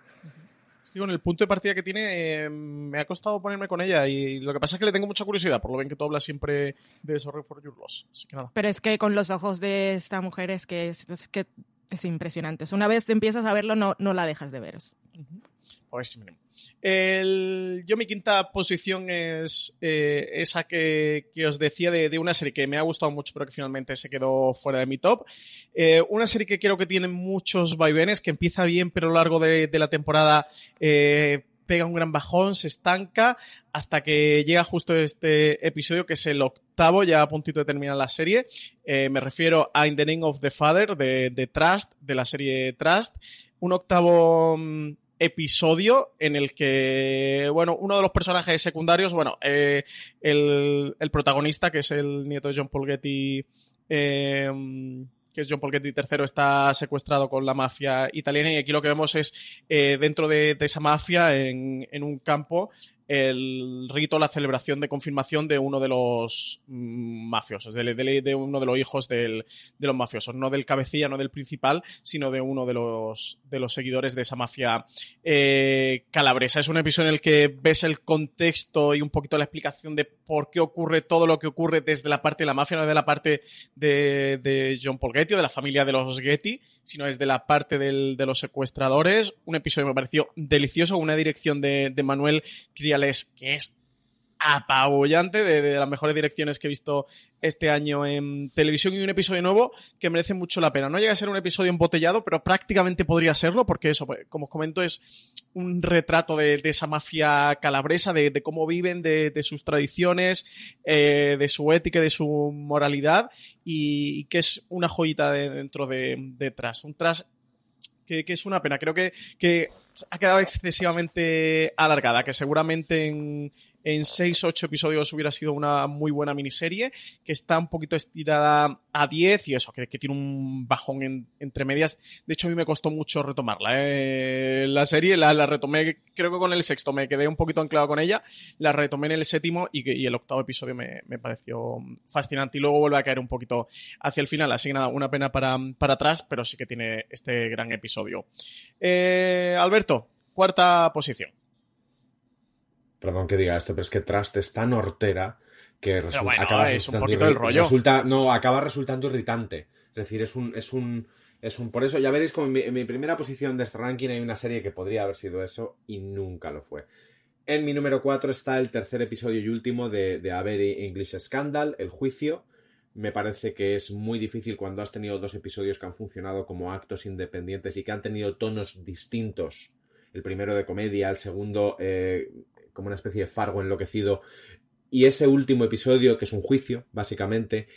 Es que con el punto de partida que tiene, eh, me ha costado ponerme con ella y lo que pasa es que le tengo mucha curiosidad, por lo bien que tú hablas siempre de Sorry for Your Loss. Pero es que con los ojos de esta mujer es que es, que es impresionante. Una vez te empiezas a verlo, no, no la dejas de ver. Pues yo mi quinta posición es eh, esa que, os decía de, una serie que me ha gustado mucho pero que finalmente se quedó fuera de mi top. Eh, una serie que creo que tiene muchos vaivenes, que empieza bien pero a lo largo de, la temporada eh, pega un gran bajón, se estanca hasta que llega justo este episodio que es el octavo, ya a puntito de terminar la serie. me refiero a In the Name of the Father de, de Trust, de la serie Trust. Un octavo mm, episodio en el que, bueno, uno de los personajes secundarios, bueno, eh, el, protagonista, que es el nieto de John Paul eh, que es John Paul Getty III, está secuestrado con la mafia italiana. Y aquí lo que vemos es eh, dentro de, esa mafia, en, en un campo, el rito, la celebración de confirmación de uno de los mafiosos, de, de, uno de los hijos de los mafiosos, no del cabecilla, no del principal, sino de uno de los, de los seguidores de esa mafia eh, calabresa. Es un episodio en el que ves el contexto y un poquito la explicación de por qué ocurre todo lo que ocurre desde la parte de la mafia, no de la parte de, John Paul Getty o de la familia de los Getty, sino desde la parte de los secuestradores. Un episodio me pareció delicioso, una dirección de, de Manuel Crial que es apabullante, de, las mejores direcciones que he visto este año en televisión y un episodio nuevo que merece mucho la pena. No llega a ser un episodio embotellado, pero prácticamente podría serlo, porque eso, pues, como os comento, es un retrato de, esa mafia calabresa, de, cómo viven, de, sus tradiciones, eh, de su ética, de su moralidad, y, que es una joyita dentro de, de. Un Tras que, es una pena. Creo que, que ha quedado excesivamente alargada, que seguramente en, en 6 8 episodios hubiera sido una muy buena miniserie, que está un poquito estirada a 10 y eso, que, tiene un bajón entre medias. De hecho, a mí me costó mucho retomarla. ¿eh? La serie la, retomé, creo que con el sexto me quedé un poquito anclado con ella, la retomé en el séptimo y, el octavo episodio me, me, pareció fascinante y luego vuelve a caer un poquito hacia el final. Así que nada, una pena para, para atrás, pero sí que tiene este gran episodio. Eh, Alberto, cuarta posición perdón que diga esto, pero es que Trust es tan hortera que resulta, acaba es un poquito el rollo. no, acaba resultando irritante. Es decir, es un, es un, es un, por eso ya veréis como en mi, primera posición de este ranking hay una serie que podría haber sido eso y nunca lo fue. En mi número 4 está el tercer episodio y último de, de A Very English Scandal, El Juicio. Me parece que es muy difícil cuando has tenido dos episodios que han funcionado como actos independientes y que han tenido tonos distintos. El primero de comedia, el segundo eh, como una especie de Fargo enloquecido. Y ese último episodio, que es un juicio, básicamente,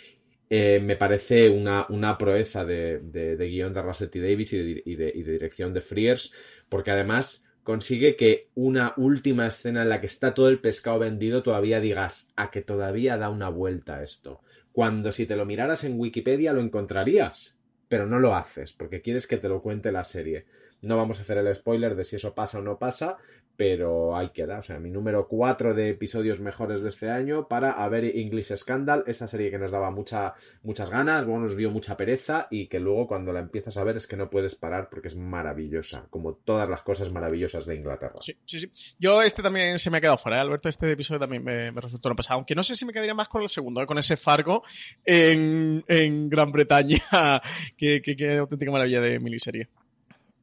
eh, me parece una, una proeza de, de, guion de Russell. Davis y de, dirección de Frears, porque además consigue que una última escena en la que está todo el pescado vendido todavía digas a que todavía da una vuelta esto. Cuando si te lo miraras en Wikipedia lo encontrarías, pero no lo haces porque quieres que te lo cuente la serie. No vamos a hacer el spoiler de si eso pasa o no pasa, pero ahí queda. O sea, mi número 4 de episodios mejores de este año para A English Scandal, esa serie que nos daba mucha, muchas ganas, bueno, nos vio mucha pereza y que luego cuando la empiezas a ver es que no puedes parar porque es maravillosa, como todas las cosas maravillosas de Inglaterra. Sí, sí, sí. Yo este también se me ha quedado fuera, ¿eh? Alberto, este episodio también me, resultó no pasado, aunque no sé si me quedaría más con el segundo, ¿eh? con ese Fargo en, Gran Bretaña, que, que, auténtica maravilla de miniserie.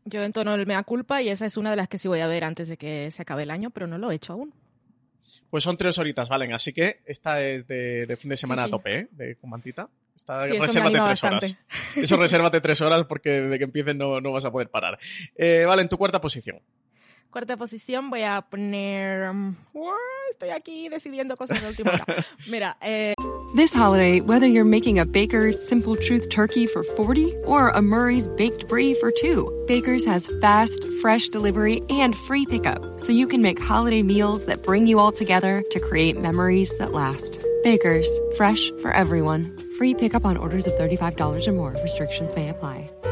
Yo entono el mea culpa y esa es una de las que sí voy a ver antes de que se acabe el año, pero no lo he hecho aún. Pues son tres horitas, ¿valen? Así que esta es de, fin de semana a tope, ¿eh? De Cumantita. Esta, sí, resérvate tres horas. Eso resérvate tres horas porque de que empiecen no, no vas a poder parar. Eh, vale, en tu cuarta posición. Cuarta posición voy a poner... Um, estoy aquí decidiendo cosas de última hora. Mira, eh... This holiday, whether you're making a Baker's Simple Truth turkey for 40 or a Murray's Baked Brie for 2, Baker's has fast, fresh delivery and free pickup, so you can make holiday meals that bring you all together to create memories that last. Baker's, fresh for everyone. Free pickup on orders of $35 or more. Restrictions may apply.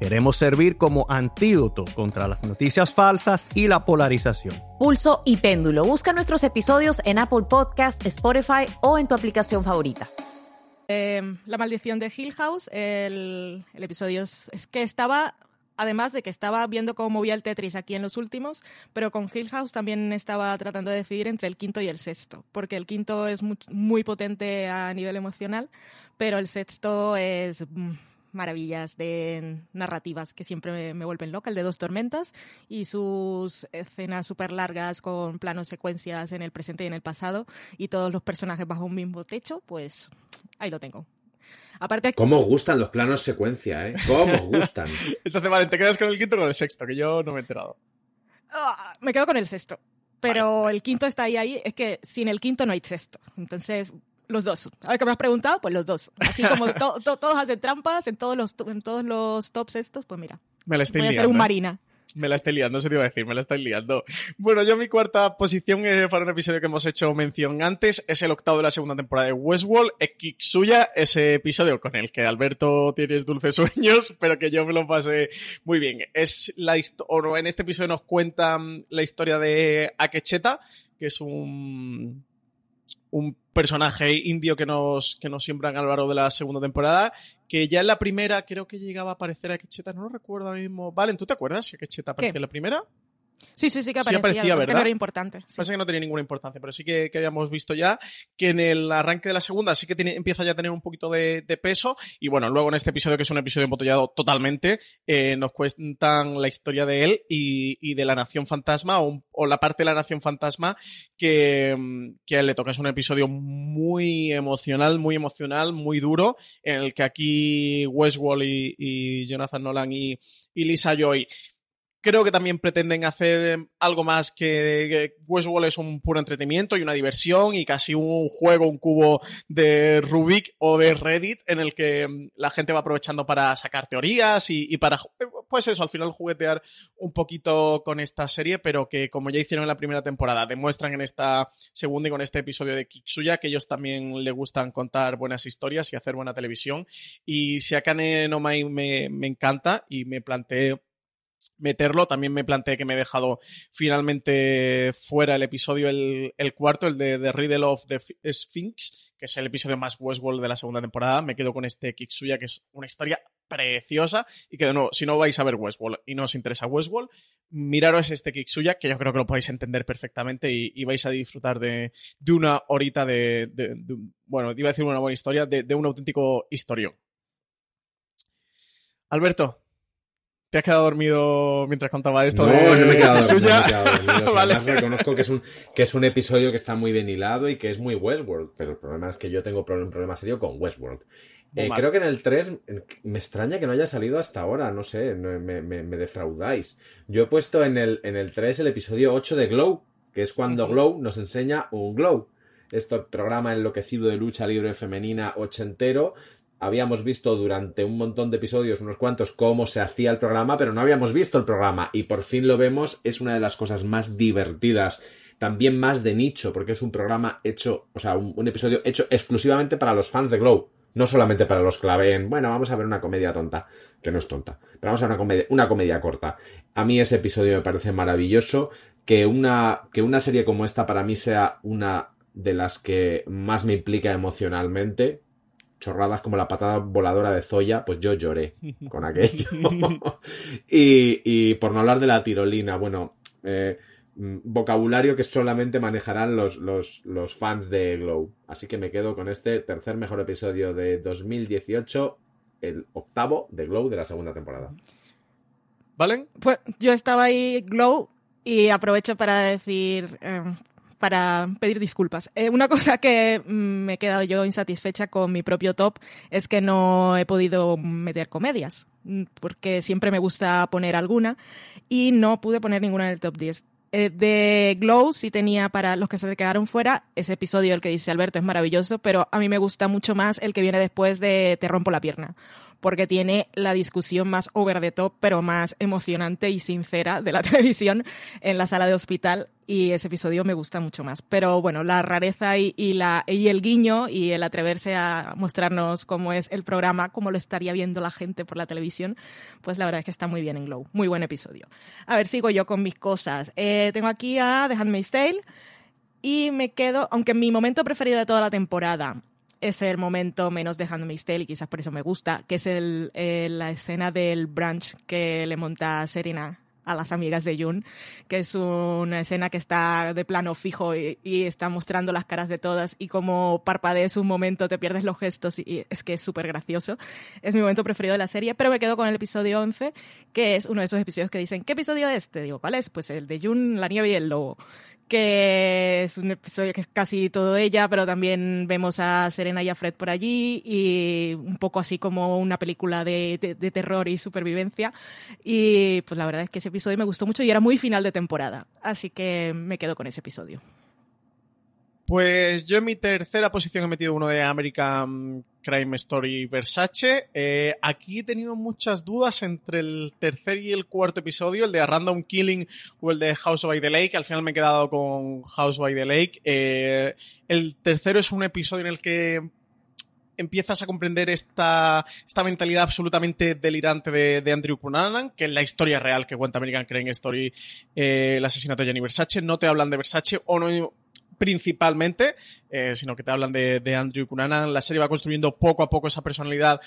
Queremos servir como antídoto contra las noticias falsas y la polarización. Pulso y Péndulo. Busca nuestros episodios en Apple Podcast, Spotify o en tu aplicación favorita. Eh, la maldición de Hill House, el, el episodio es, es, que estaba, además de que estaba viendo cómo movía el Tetris aquí en los últimos, pero con Hill House también estaba tratando de decidir entre el quinto y el sexto, porque el quinto es muy, muy potente a nivel emocional, pero el sexto es maravillas de narrativas que siempre me, me, vuelven loca, el de Dos Tormentas y sus escenas súper largas con planos secuencias en el presente y en el pasado y todos los personajes bajo un mismo techo, pues ahí lo tengo. Aparte ¿Cómo gustan los planos secuencia, eh? ¿Cómo gustan? Entonces, vale, ¿te quedas con el quinto o con el sexto? Que yo no me he enterado. Uh, me quedo con el sexto. Pero vale. el quinto está ahí, ahí. Es que sin el quinto no hay sexto. Entonces, los dos. A ver que me has preguntado, pues los dos. Así como to, to, todos hacen trampas en todos los en todos los tops estos, pues mira. Me la estoy voy liando. a ser un marina. Me la estoy liando, eso te iba a decir, me la estoy liando. Bueno, yo mi cuarta posición eh, para un episodio que hemos hecho mención antes es el octavo de la segunda temporada de Westworld, Ekiksuya, ese episodio con el que Alberto tienes dulces sueños, pero que yo me lo pasé muy bien. Es la historia, en este episodio nos cuentan la historia de Akecheta, que es un un personaje indio que nos, que nos siembra en Álvaro de la segunda temporada, que ya en la primera creo que llegaba a aparecer a Quecheta, no lo recuerdo ahora mismo. Valen, ¿tú te acuerdas si Quecheta apareció en la primera? Sí, sí, sí que aparecía, sí aparecía ¿verdad? que no era importante. Sí. Pasa que no tenía ninguna importancia, pero sí que, que, habíamos visto ya que en el arranque de la segunda sí que tiene, empieza ya a tener un poquito de, de, peso y bueno, luego en este episodio que es un episodio embotellado totalmente, eh, nos cuentan la historia de él y, y de la Nación Fantasma o, o, la parte de la Nación Fantasma que, que a él le toca. Es un episodio muy emocional, muy emocional, muy duro, en el que aquí Westworld y, y Jonathan Nolan y, y Lisa Joy creo que también pretenden hacer algo más que Westworld es un puro entretenimiento y una diversión y casi un juego, un cubo de Rubik o de Reddit en el que la gente va aprovechando para sacar teorías y, y para, pues eso, al final juguetear un poquito con esta serie, pero que como ya hicieron en la primera temporada, demuestran en esta segunda y con este episodio de Kiksuya que ellos también le gustan contar buenas historias y hacer buena televisión. Y si Akane no Mai me, me encanta y me planteé meterlo. También me planteé que me he dejado finalmente fuera el episodio, el, cuarto, el de The Riddle of the Sphinx, que es el episodio más Westworld de la segunda temporada. Me quedo con este Kiksuya, que es una historia preciosa y que de nuevo, si no vais a ver Westworld y no os interesa Westworld, miraros este Kiksuya, que yo creo que lo podéis entender perfectamente y, vais a disfrutar de, una horita de, de, bueno, iba a decir una buena historia, de, de un auténtico historión. Alberto, ¿Te has quedado dormido mientras contaba esto? No, de, no me he quedado, dormido, no me he quedado dormido. vale. Además, reconozco que es, un, que es un episodio que está muy bien hilado y que es muy Westworld, pero el problema es que yo tengo un problema serio con Westworld. Eh, creo que en el 3 me extraña que no haya salido hasta ahora, no sé, me, me, me defraudáis. Yo he puesto en el, en el 3 el episodio 8 de Glow, que es cuando Glow nos enseña un Glow. Este programa enloquecido de lucha libre femenina ochentero, habíamos visto durante un montón de episodios, unos cuantos, cómo se hacía el programa, pero no habíamos visto el programa y por fin lo vemos, es una de las cosas más divertidas, también más de nicho, porque es un programa hecho, o sea, un, episodio hecho exclusivamente para los fans de Glow, no solamente para los que la ven, bueno, vamos a ver una comedia tonta, que no es tonta, pero vamos a ver una comedia, una comedia corta. A mí ese episodio me parece maravilloso, que una, que una serie como esta para mí sea una de las que más me implica emocionalmente, chorradas como la patada voladora de Zoya, pues yo lloré con aquello. y, y, por no hablar de la tirolina, bueno, eh, vocabulario que solamente manejarán los, los, los, fans de Glow. Así que me quedo con este tercer mejor episodio de 2018, el octavo de Glow de la segunda temporada. ¿Valen? Pues yo estaba ahí, Glow, y aprovecho para decir... Eh, para pedir disculpas. Eh, una cosa que mm, me he quedado yo insatisfecha con mi propio top es que no he podido meter comedias, mm, porque siempre me gusta poner alguna y no pude poner ninguna en el top 10. Eh, de Glow sí tenía para los que se quedaron fuera ese episodio, el que dice Alberto, es maravilloso, pero a mí me gusta mucho más el que viene después de Te rompo la pierna porque tiene la discusión más over the top, pero más emocionante y sincera de la televisión en la sala de hospital y ese episodio me gusta mucho más. Pero bueno, la rareza y, el guiño y el atreverse a mostrarnos cómo es el programa, cómo lo estaría viendo la gente por la televisión, pues la verdad es que está muy bien en Glow. Muy buen episodio. A ver, sigo yo con mis cosas. Eh, tengo aquí a The Handmaid's Tale y me quedo, aunque mi momento preferido de toda la temporada es el momento menos de Handmaid's Tale y quizás por eso me gusta, que es el, la escena del brunch que le monta Serena a las amigas de Jun, que es una escena que está de plano fijo y, está mostrando las caras de todas y como parpadees un momento te pierdes los gestos y, es que es súper gracioso. Es mi momento preferido de la serie, pero me quedo con el episodio 11, que es uno de esos episodios que dicen, ¿qué episodio es este? Digo, ¿cuál es? Pues el de Jun, la nieve y el lobo que es un episodio que es casi todo ella, pero también vemos a Serena y a Fred por allí y un poco así como una película de, terror y supervivencia. Y pues la verdad es que ese episodio me gustó mucho y era muy final de temporada, así que me quedo con ese episodio. Pues yo en mi tercera posición he metido uno de American Crime Story Versace. Eh, aquí he tenido muchas dudas entre el tercer y el cuarto episodio, el de Random Killing o el de House by the Lake. Al final me he quedado con House by the Lake. Eh, el tercero es un episodio en el que empiezas a comprender esta, esta mentalidad absolutamente delirante de, Andrew Cunanan, que es la historia real que cuenta American Crime Story, eh, el asesinato de Gianni Versace. No te hablan de Versace o no principalmente, eh, sino que te hablan de, Andrew Cunanan. La serie va construyendo poco a poco esa personalidad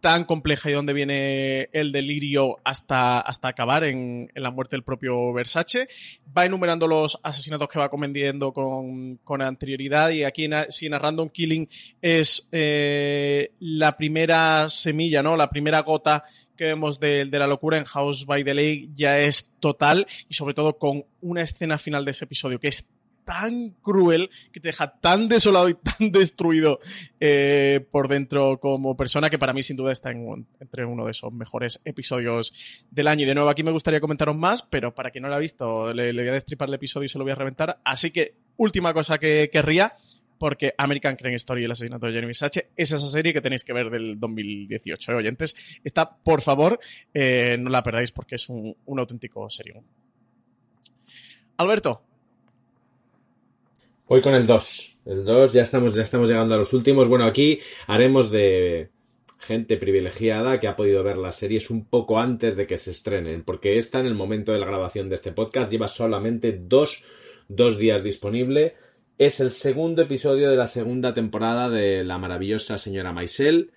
tan compleja y donde viene el delirio hasta, hasta acabar en, la muerte del propio Versace. Va enumerando los asesinatos que va cometiendo con, anterioridad y aquí en, en Random Killing es eh, la primera semilla, ¿no? La primera gota que vemos de, de, la locura en House by the Lake ya es total y sobre todo con una escena final de ese episodio que es tan cruel, que te deja tan desolado y tan destruido eh, por dentro como persona, que para mí sin duda está entre uno de esos mejores episodios del año. Y de nuevo aquí me gustaría comentaros más, pero para quien no lo ha visto, le, voy a destripar el episodio y se lo voy a reventar. Así que, última cosa que querría, porque American Crime Story y el asesinato de Jeremy Sache es esa serie que tenéis que ver del 2018, ¿eh, oyentes. Está, por favor, eh, no la perdáis porque es un, un auténtico serio. Alberto, Voy con el 2. El 2, ya estamos, ya estamos llegando a los últimos. Bueno, aquí haremos de gente privilegiada que ha podido ver las series un poco antes de que se estrenen, porque esta en el momento de la grabación de este podcast lleva solamente dos, dos días disponible. Es el segundo episodio de la segunda temporada de La maravillosa señora Maisel.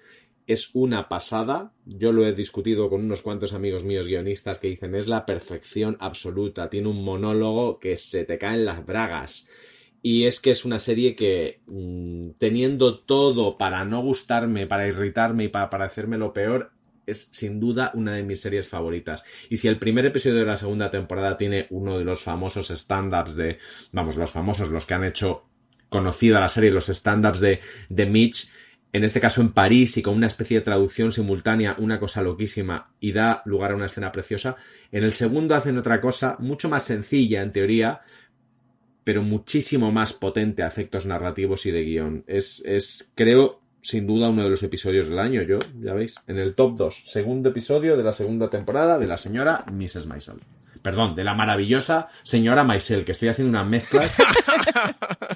Es una pasada. Yo lo he discutido con unos cuantos amigos míos guionistas que dicen es la perfección absoluta. Tiene un monólogo que se te caen las bragas y es que es una serie que, mm, teniendo todo para no gustarme, para irritarme y para parecerme lo peor, es sin duda una de mis series favoritas. Y si el primer episodio de la segunda temporada tiene uno de los famosos stand-ups de, vamos, los famosos, los que han hecho conocida la serie, los stand-ups de, de Mitch, en este caso en París y con una especie de traducción simultánea, una cosa loquísima y da lugar a una escena preciosa. En el segundo hacen otra cosa mucho más sencilla en teoría, pero muchísimo más potente a efectos narrativos y de guion. Es, es, creo, sin duda, uno de los episodios del año. Yo, ya veis, en el top 2, segundo episodio de la segunda temporada de la señora Mrs. Maisel. Perdón, de la maravillosa señora Maisel, que estoy haciendo una mezcla.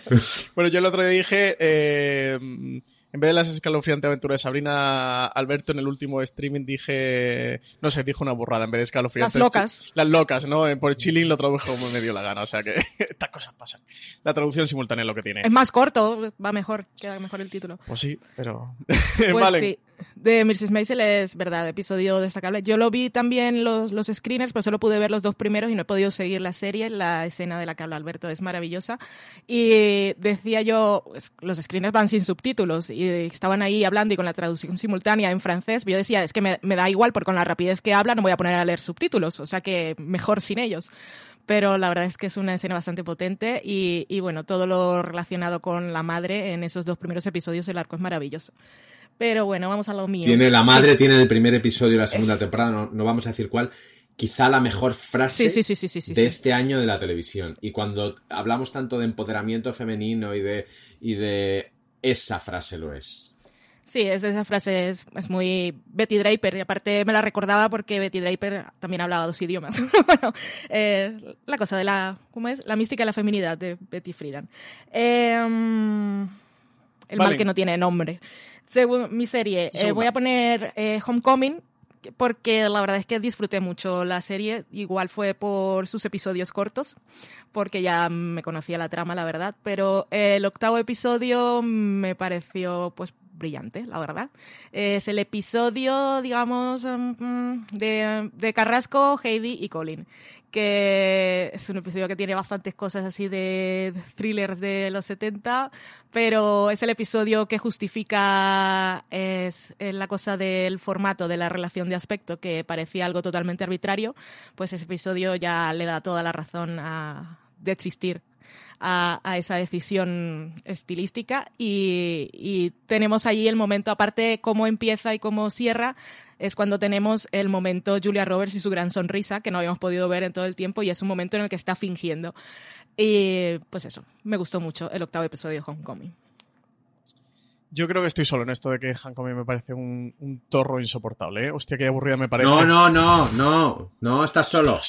bueno, yo el otro día dije. Eh en vez de las escalofriantes aventuras de Sabrina Alberto en el último streaming dije, no sé, dijo una burrada en vez de escalofriantes. Las locas. Las locas, ¿no? Por chilling lo tradujo como me dio la gana, o sea que estas cosas pasan. La traducción simultánea es lo que tiene. Es más corto, va mejor, queda mejor el título. Pues sí, pero... Pues vale. sí de Mrs. Maisel es verdad, episodio destacable. Yo lo vi también los, los screeners, pero solo pude ver los dos primeros y no he podido seguir la serie. La escena de la que Alberto es maravillosa. Y decía yo, los screeners van sin subtítulos y estaban ahí hablando y con la traducción simultánea en francés. Yo decía, es que me, me da igual porque con la rapidez que habla no voy a poner a leer subtítulos, o sea que mejor sin ellos pero la verdad es que es una escena bastante potente y, y bueno, todo lo relacionado con la madre en esos dos primeros episodios, el arco es maravilloso. Pero bueno, vamos a lo mío. Tiene la madre, tiene en el primer episodio de la segunda temporada, no, no, vamos a decir cuál, quizá la mejor frase sí, sí, sí, de este año de la televisión. Y cuando hablamos tanto de empoderamiento femenino y de, y de esa frase lo es. Sí, es, esa frase es, es, muy Betty Draper y aparte me la recordaba porque Betty Draper también hablaba dos idiomas. bueno, eh, la cosa de la, ¿cómo es? La mística de la feminidad de Betty Friedan. Eh, el vale. mal que no tiene nombre. Según mi serie, eh, voy a poner eh, Homecoming porque la verdad es que disfruté mucho la serie. Igual fue por sus episodios cortos, porque ya me conocía la trama, la verdad. Pero el octavo episodio me pareció, pues, brillante, la verdad. Es el episodio, digamos, mm, de, de Carrasco, Heidi y Colin que es un episodio que tiene bastantes cosas así de thrillers de los 70, pero es el episodio que justifica es, la cosa del formato de la relación de aspecto que parecía algo totalmente arbitrario, pues ese episodio ya le da toda la razón a, de existir a, a, esa decisión estilística y, y, tenemos allí el momento, aparte de cómo empieza y cómo cierra, es cuando tenemos el momento Julia Roberts y su gran sonrisa, que no habíamos podido ver en todo el tiempo, y es un momento en el que está fingiendo. Y pues eso, me gustó mucho el octavo episodio de Homecoming. Yo creo que estoy solo en esto de que Homecoming me parece un, un torro insoportable. ¿eh? Hostia, qué aburrida me parece. No, no, no, no, no estás solo.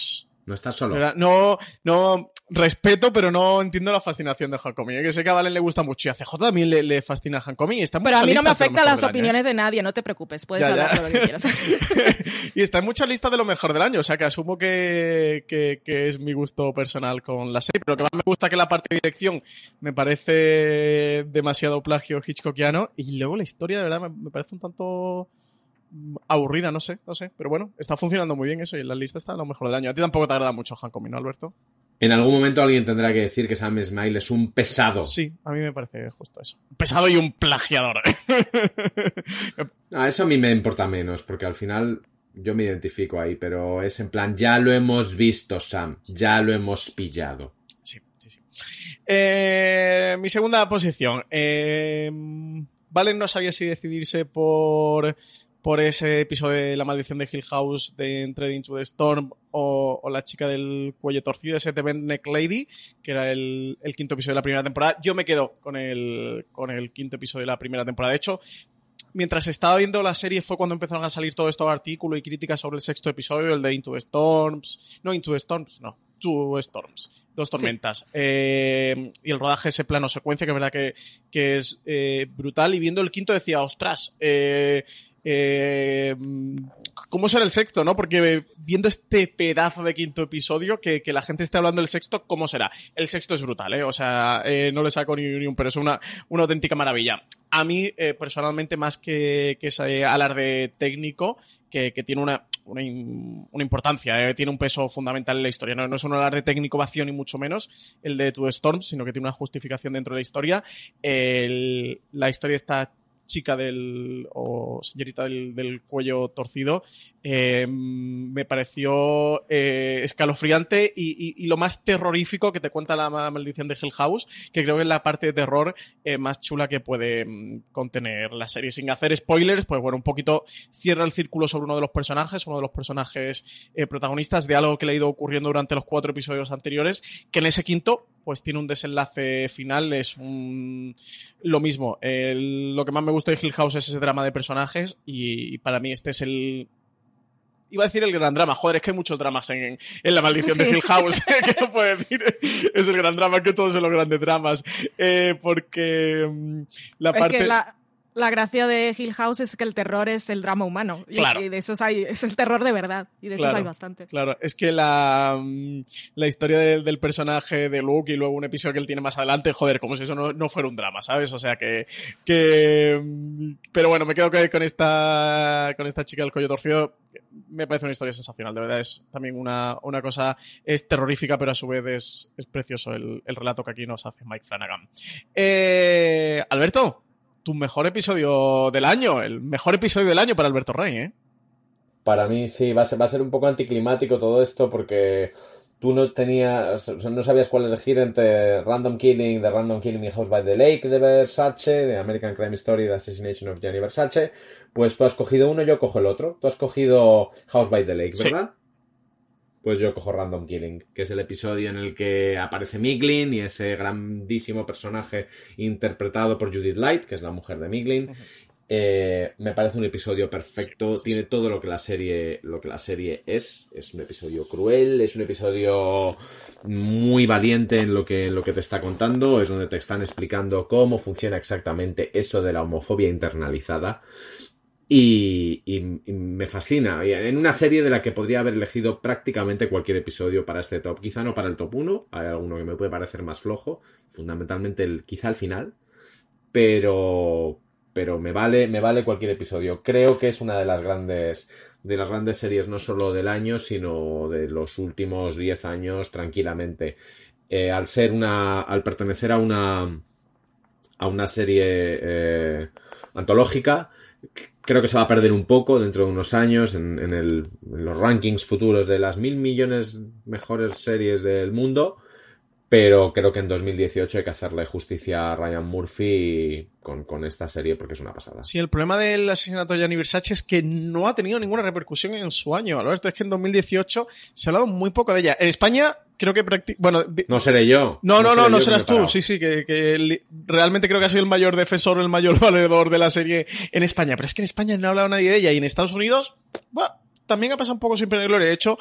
No estás solo. No, no, respeto, pero no entiendo la fascinación de Hancomi. ¿eh? Que sé que a Valen le gusta mucho y a CJ también le, le fascina Hancomi. Pero a mí no me afecta las opiniones año, de nadie, no te preocupes, puedes ya, hablar ya. lo que quieras. y está en muchas listas de lo mejor del año, o sea que asumo que, que, que, es mi gusto personal con la serie. Pero lo que más me gusta que la parte de dirección me parece demasiado plagio Hitchcockiano y luego la historia de verdad me, me parece un tanto aburrida, no sé, no sé. Pero bueno, está funcionando muy bien eso y en la lista está lo mejor del año. A ti tampoco te agrada mucho Hancomi, ¿no, Alberto? En algún momento alguien tendrá que decir que Sam Smile es un pesado. Sí, a mí me parece justo eso. Un pesado y un plagiador. no, eso a mí me importa menos, porque al final yo me identifico ahí, pero es en plan, ya lo hemos visto, Sam, ya lo hemos pillado. Sí, sí, sí. Eh, mi segunda posición. Eh, Valen no sabía si decidirse por por ese episodio de La maldición de Hill House de Entre Into the Storm o, o, La chica del cuello torcido, ese The Neck Lady, que era el, el, quinto episodio de la primera temporada. Yo me quedo con el, con el quinto episodio de la primera temporada. De hecho, mientras estaba viendo la serie fue cuando empezaron a salir todo esto artículo y críticas sobre el sexto episodio, el de Into the Storms. No, Into the Storms, no. Two Storms, dos tormentas. Sí. Eh, y el rodaje, ese plano secuencia, que es verdad que, que es eh, brutal. Y viendo el quinto decía, ostras, eh, eh, ¿Cómo será el sexto, no? Porque viendo este pedazo de quinto episodio, que, la gente esté hablando del sexto, ¿cómo será? El sexto es brutal, ¿eh? O sea, eh, no le saco ni, un, pero es una, auténtica maravilla. A mí, eh, personalmente, más que, que ese alarde técnico, que, tiene una, importancia, tiene un peso fundamental en la historia. No, es un alarde técnico vacío, ni mucho menos el de Two Storms, sino que tiene una justificación dentro de la historia. La historia está chica del o señorita del, del cuello torcido eh, me pareció eh, escalofriante y, y, lo más terrorífico que te cuenta la maldición de Hill House, que creo que es la parte de terror eh, más chula que puede mm, contener la serie. Sin hacer spoilers, pues bueno, un poquito cierra el círculo sobre uno de los personajes, uno de los personajes protagonistas de algo que le ha ido ocurriendo durante los cuatro episodios anteriores, que en ese quinto pues tiene un desenlace final, es un... lo mismo. El, lo que más me gusta de Hill House es ese drama de personajes y, y para mí este es el iba a decir el gran drama. Joder, es que hay muchos dramas en, en La Maldición sí. de Hill House. que no puedo decir. Es el gran drama, que todos son los grandes dramas. Eh, porque um, la parte. Es que la, la, gracia de Hill House es que el terror es el drama humano. Claro. Y, de esos hay. Es el terror de verdad. Y de esos hay bastante. Claro, es que la, um, la historia de, del personaje de Luke y luego un episodio que él tiene más adelante, joder, como si eso no, no fuera un drama, ¿sabes? O sea que. que um, pero bueno, me quedo con esta, con esta chica del cuello torcido me parece una historia sensacional, de verdad es también una, una cosa, es terrorífica, pero a su vez es, es precioso el, el, relato que aquí nos hace Mike Flanagan. Eh, Alberto, tu mejor episodio del año, el mejor episodio del año para Alberto Rey, ¿eh? Para mí sí, va a ser, va a ser un poco anticlimático todo esto porque tú no tenías, o sea, no sabías cuál elegir entre Random Killing, The Random Killing y House by the Lake de Versace, de American Crime Story, The Assassination of Gianni Versace, pues tú has cogido uno, yo cojo el otro. Tú has cogido House by the Lake, ¿verdad? Pues yo cojo Random Killing, que es el episodio en el que aparece Miglin y ese grandísimo personaje interpretado por Judith Light, que es la mujer de Miglin. Eh, me parece un episodio perfecto, tiene todo lo que la serie, lo que la serie es. Es un episodio cruel, es un episodio muy valiente en lo que, en lo que te está contando, es donde te están explicando cómo funciona exactamente eso de la homofobia internalizada. Y, me fascina. En una serie de la que podría haber elegido prácticamente cualquier episodio para este top. Quizá no para el top 1, hay alguno que me puede parecer más flojo, fundamentalmente el, quizá el final, pero, pero me vale, me vale cualquier episodio. Creo que es una de las grandes de las grandes series no solo del año, sino de los últimos 10 años tranquilamente. Eh, al ser una al pertenecer a una a una serie eh, antológica, creo que se va a perder un poco dentro de unos años en, el, en, los rankings futuros de las mil millones mejores series del mundo. Pero creo que en 2018 hay que hacerle justicia a Ryan Murphy con, con, esta serie porque es una pasada. Sí, el problema del asesinato de Gianni Versace es que no ha tenido ninguna repercusión en su año. Verdad es que en 2018 se ha hablado muy poco de ella. En España creo que bueno no seré yo no no no no, no serás tú sí sí que, que, realmente creo que ha sido el mayor defensor el mayor valedor de la serie en España pero es que en España no ha hablado nadie de ella y en Estados Unidos bah, también ha pasado un poco sin pena gloria de hecho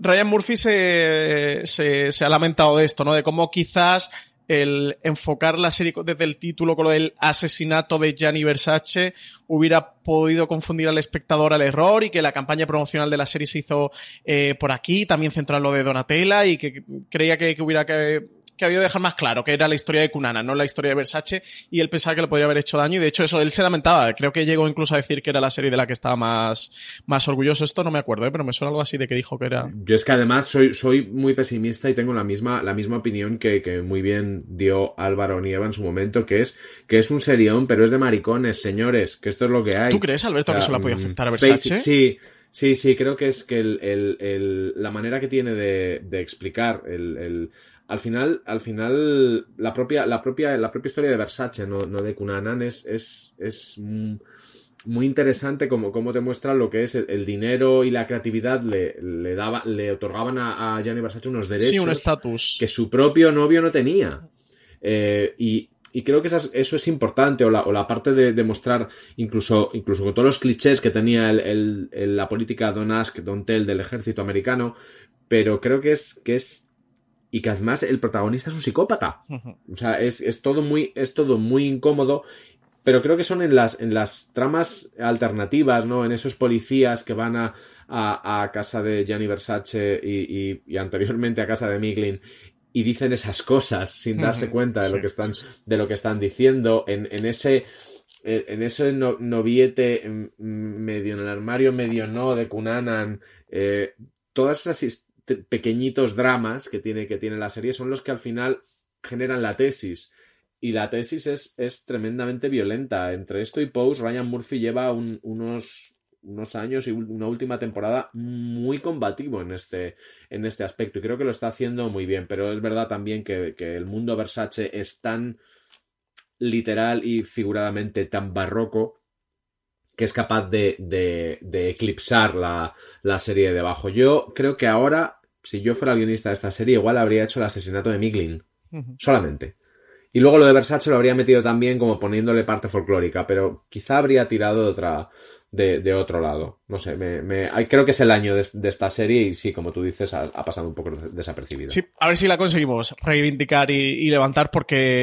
Ryan Murphy se, se, se ha lamentado de esto no de cómo quizás el enfocar la serie desde el título con lo del asesinato de Gianni Versace hubiera podido confundir al espectador al error y que la campaña promocional de la serie se hizo eh, por aquí, también centrar lo de Donatella y que creía que, que hubiera que que había de dejar más claro que era la historia de Kunana, no la historia de Versace, y él pensaba que le podría haber hecho daño, y de hecho eso él se lamentaba, creo que llegó incluso a decir que era la serie de la que estaba más, más orgulloso, esto no me acuerdo, ¿eh? pero me suena algo así de que dijo que era... Yo es que además soy, soy muy pesimista y tengo la misma, la misma opinión que, que muy bien dio Álvaro Nieva en su momento, que es que es un serión, pero es de maricones, señores, que esto es lo que hay. ¿Tú crees, Alberto, que eso la puede mm, afectar a Versace? Sí. Sí, sí, creo que es que el, el, el, la manera que tiene de, de explicar el, al final, al final, la propia, la propia, la propia historia de Versace, no, no de Cunanan, es, es, es muy interesante como, como te muestra lo que es el, dinero y la creatividad. Le, le, daba, le otorgaban a, a Gianni Versace unos derechos sí, un estatus. que su propio novio no tenía. Eh, y, y creo que eso es importante, o la, o la parte de, de, mostrar, incluso, incluso con todos los clichés que tenía el, el, la política Don Ask, Don Tell del ejército americano, pero creo que es, que es y que además el protagonista es un psicópata. O sea, es, es, todo muy, es todo muy incómodo. Pero creo que son en las, en las tramas alternativas, ¿no? En esos policías que van a, a, a casa de Gianni Versace y, y, y, anteriormente a casa de Miglin y dicen esas cosas sin darse cuenta de lo que están, de lo que están diciendo. En, en ese en ese no, noviete mm, medio en el armario, medio no de Kunanan, eh, todas esas pequeñitos dramas que tiene, que tiene la serie son los que al final generan la tesis. Y la tesis es, es tremendamente violenta. Entre esto y Pose, Ryan Murphy lleva un, unos, unos años y una última temporada muy combativo en este, en este aspecto. Y creo que lo está haciendo muy bien. Pero es verdad también que, que el mundo Versace es tan literal y figuradamente tan barroco que es capaz de, de, de eclipsar la, la, serie de abajo. Yo creo que ahora si yo fuera el guionista de esta serie, igual habría hecho el asesinato de Miglin. Solamente. Y luego lo de Versace lo habría metido también como poniéndole parte folclórica, pero quizá habría tirado de otra. De, de otro lado. No sé, me, me, creo que es el año de, de, esta serie y sí, como tú dices, ha, ha pasado un poco desapercibido. Sí, a ver si la conseguimos reivindicar y, y levantar porque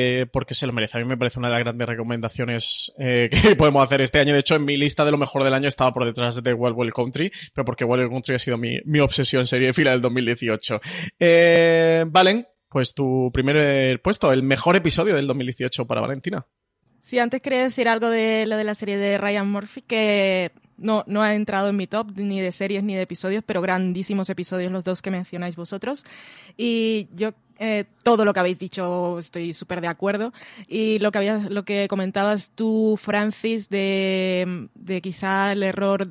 Eh, porque se lo merece. A mí me parece una de las grandes recomendaciones eh, que podemos hacer este año. De hecho, en mi lista de lo mejor del año estaba por detrás de Wild Wild Country, pero porque Wild Country ha sido mi, obsesión serie de fila del 2018. Eh, Valen, pues tu primer puesto, el mejor episodio del 2018 para Valentina. Sí, antes quería decir algo de lo de la serie de Ryan Murphy, que no, no ha entrado en mi top ni de series ni de episodios, pero grandísimos episodios los dos que mencionáis vosotros. Y yo eh, todo lo que habéis dicho estoy súper de acuerdo. Y lo que, habías, lo que comentabas tú, Francis, de, de quizá el error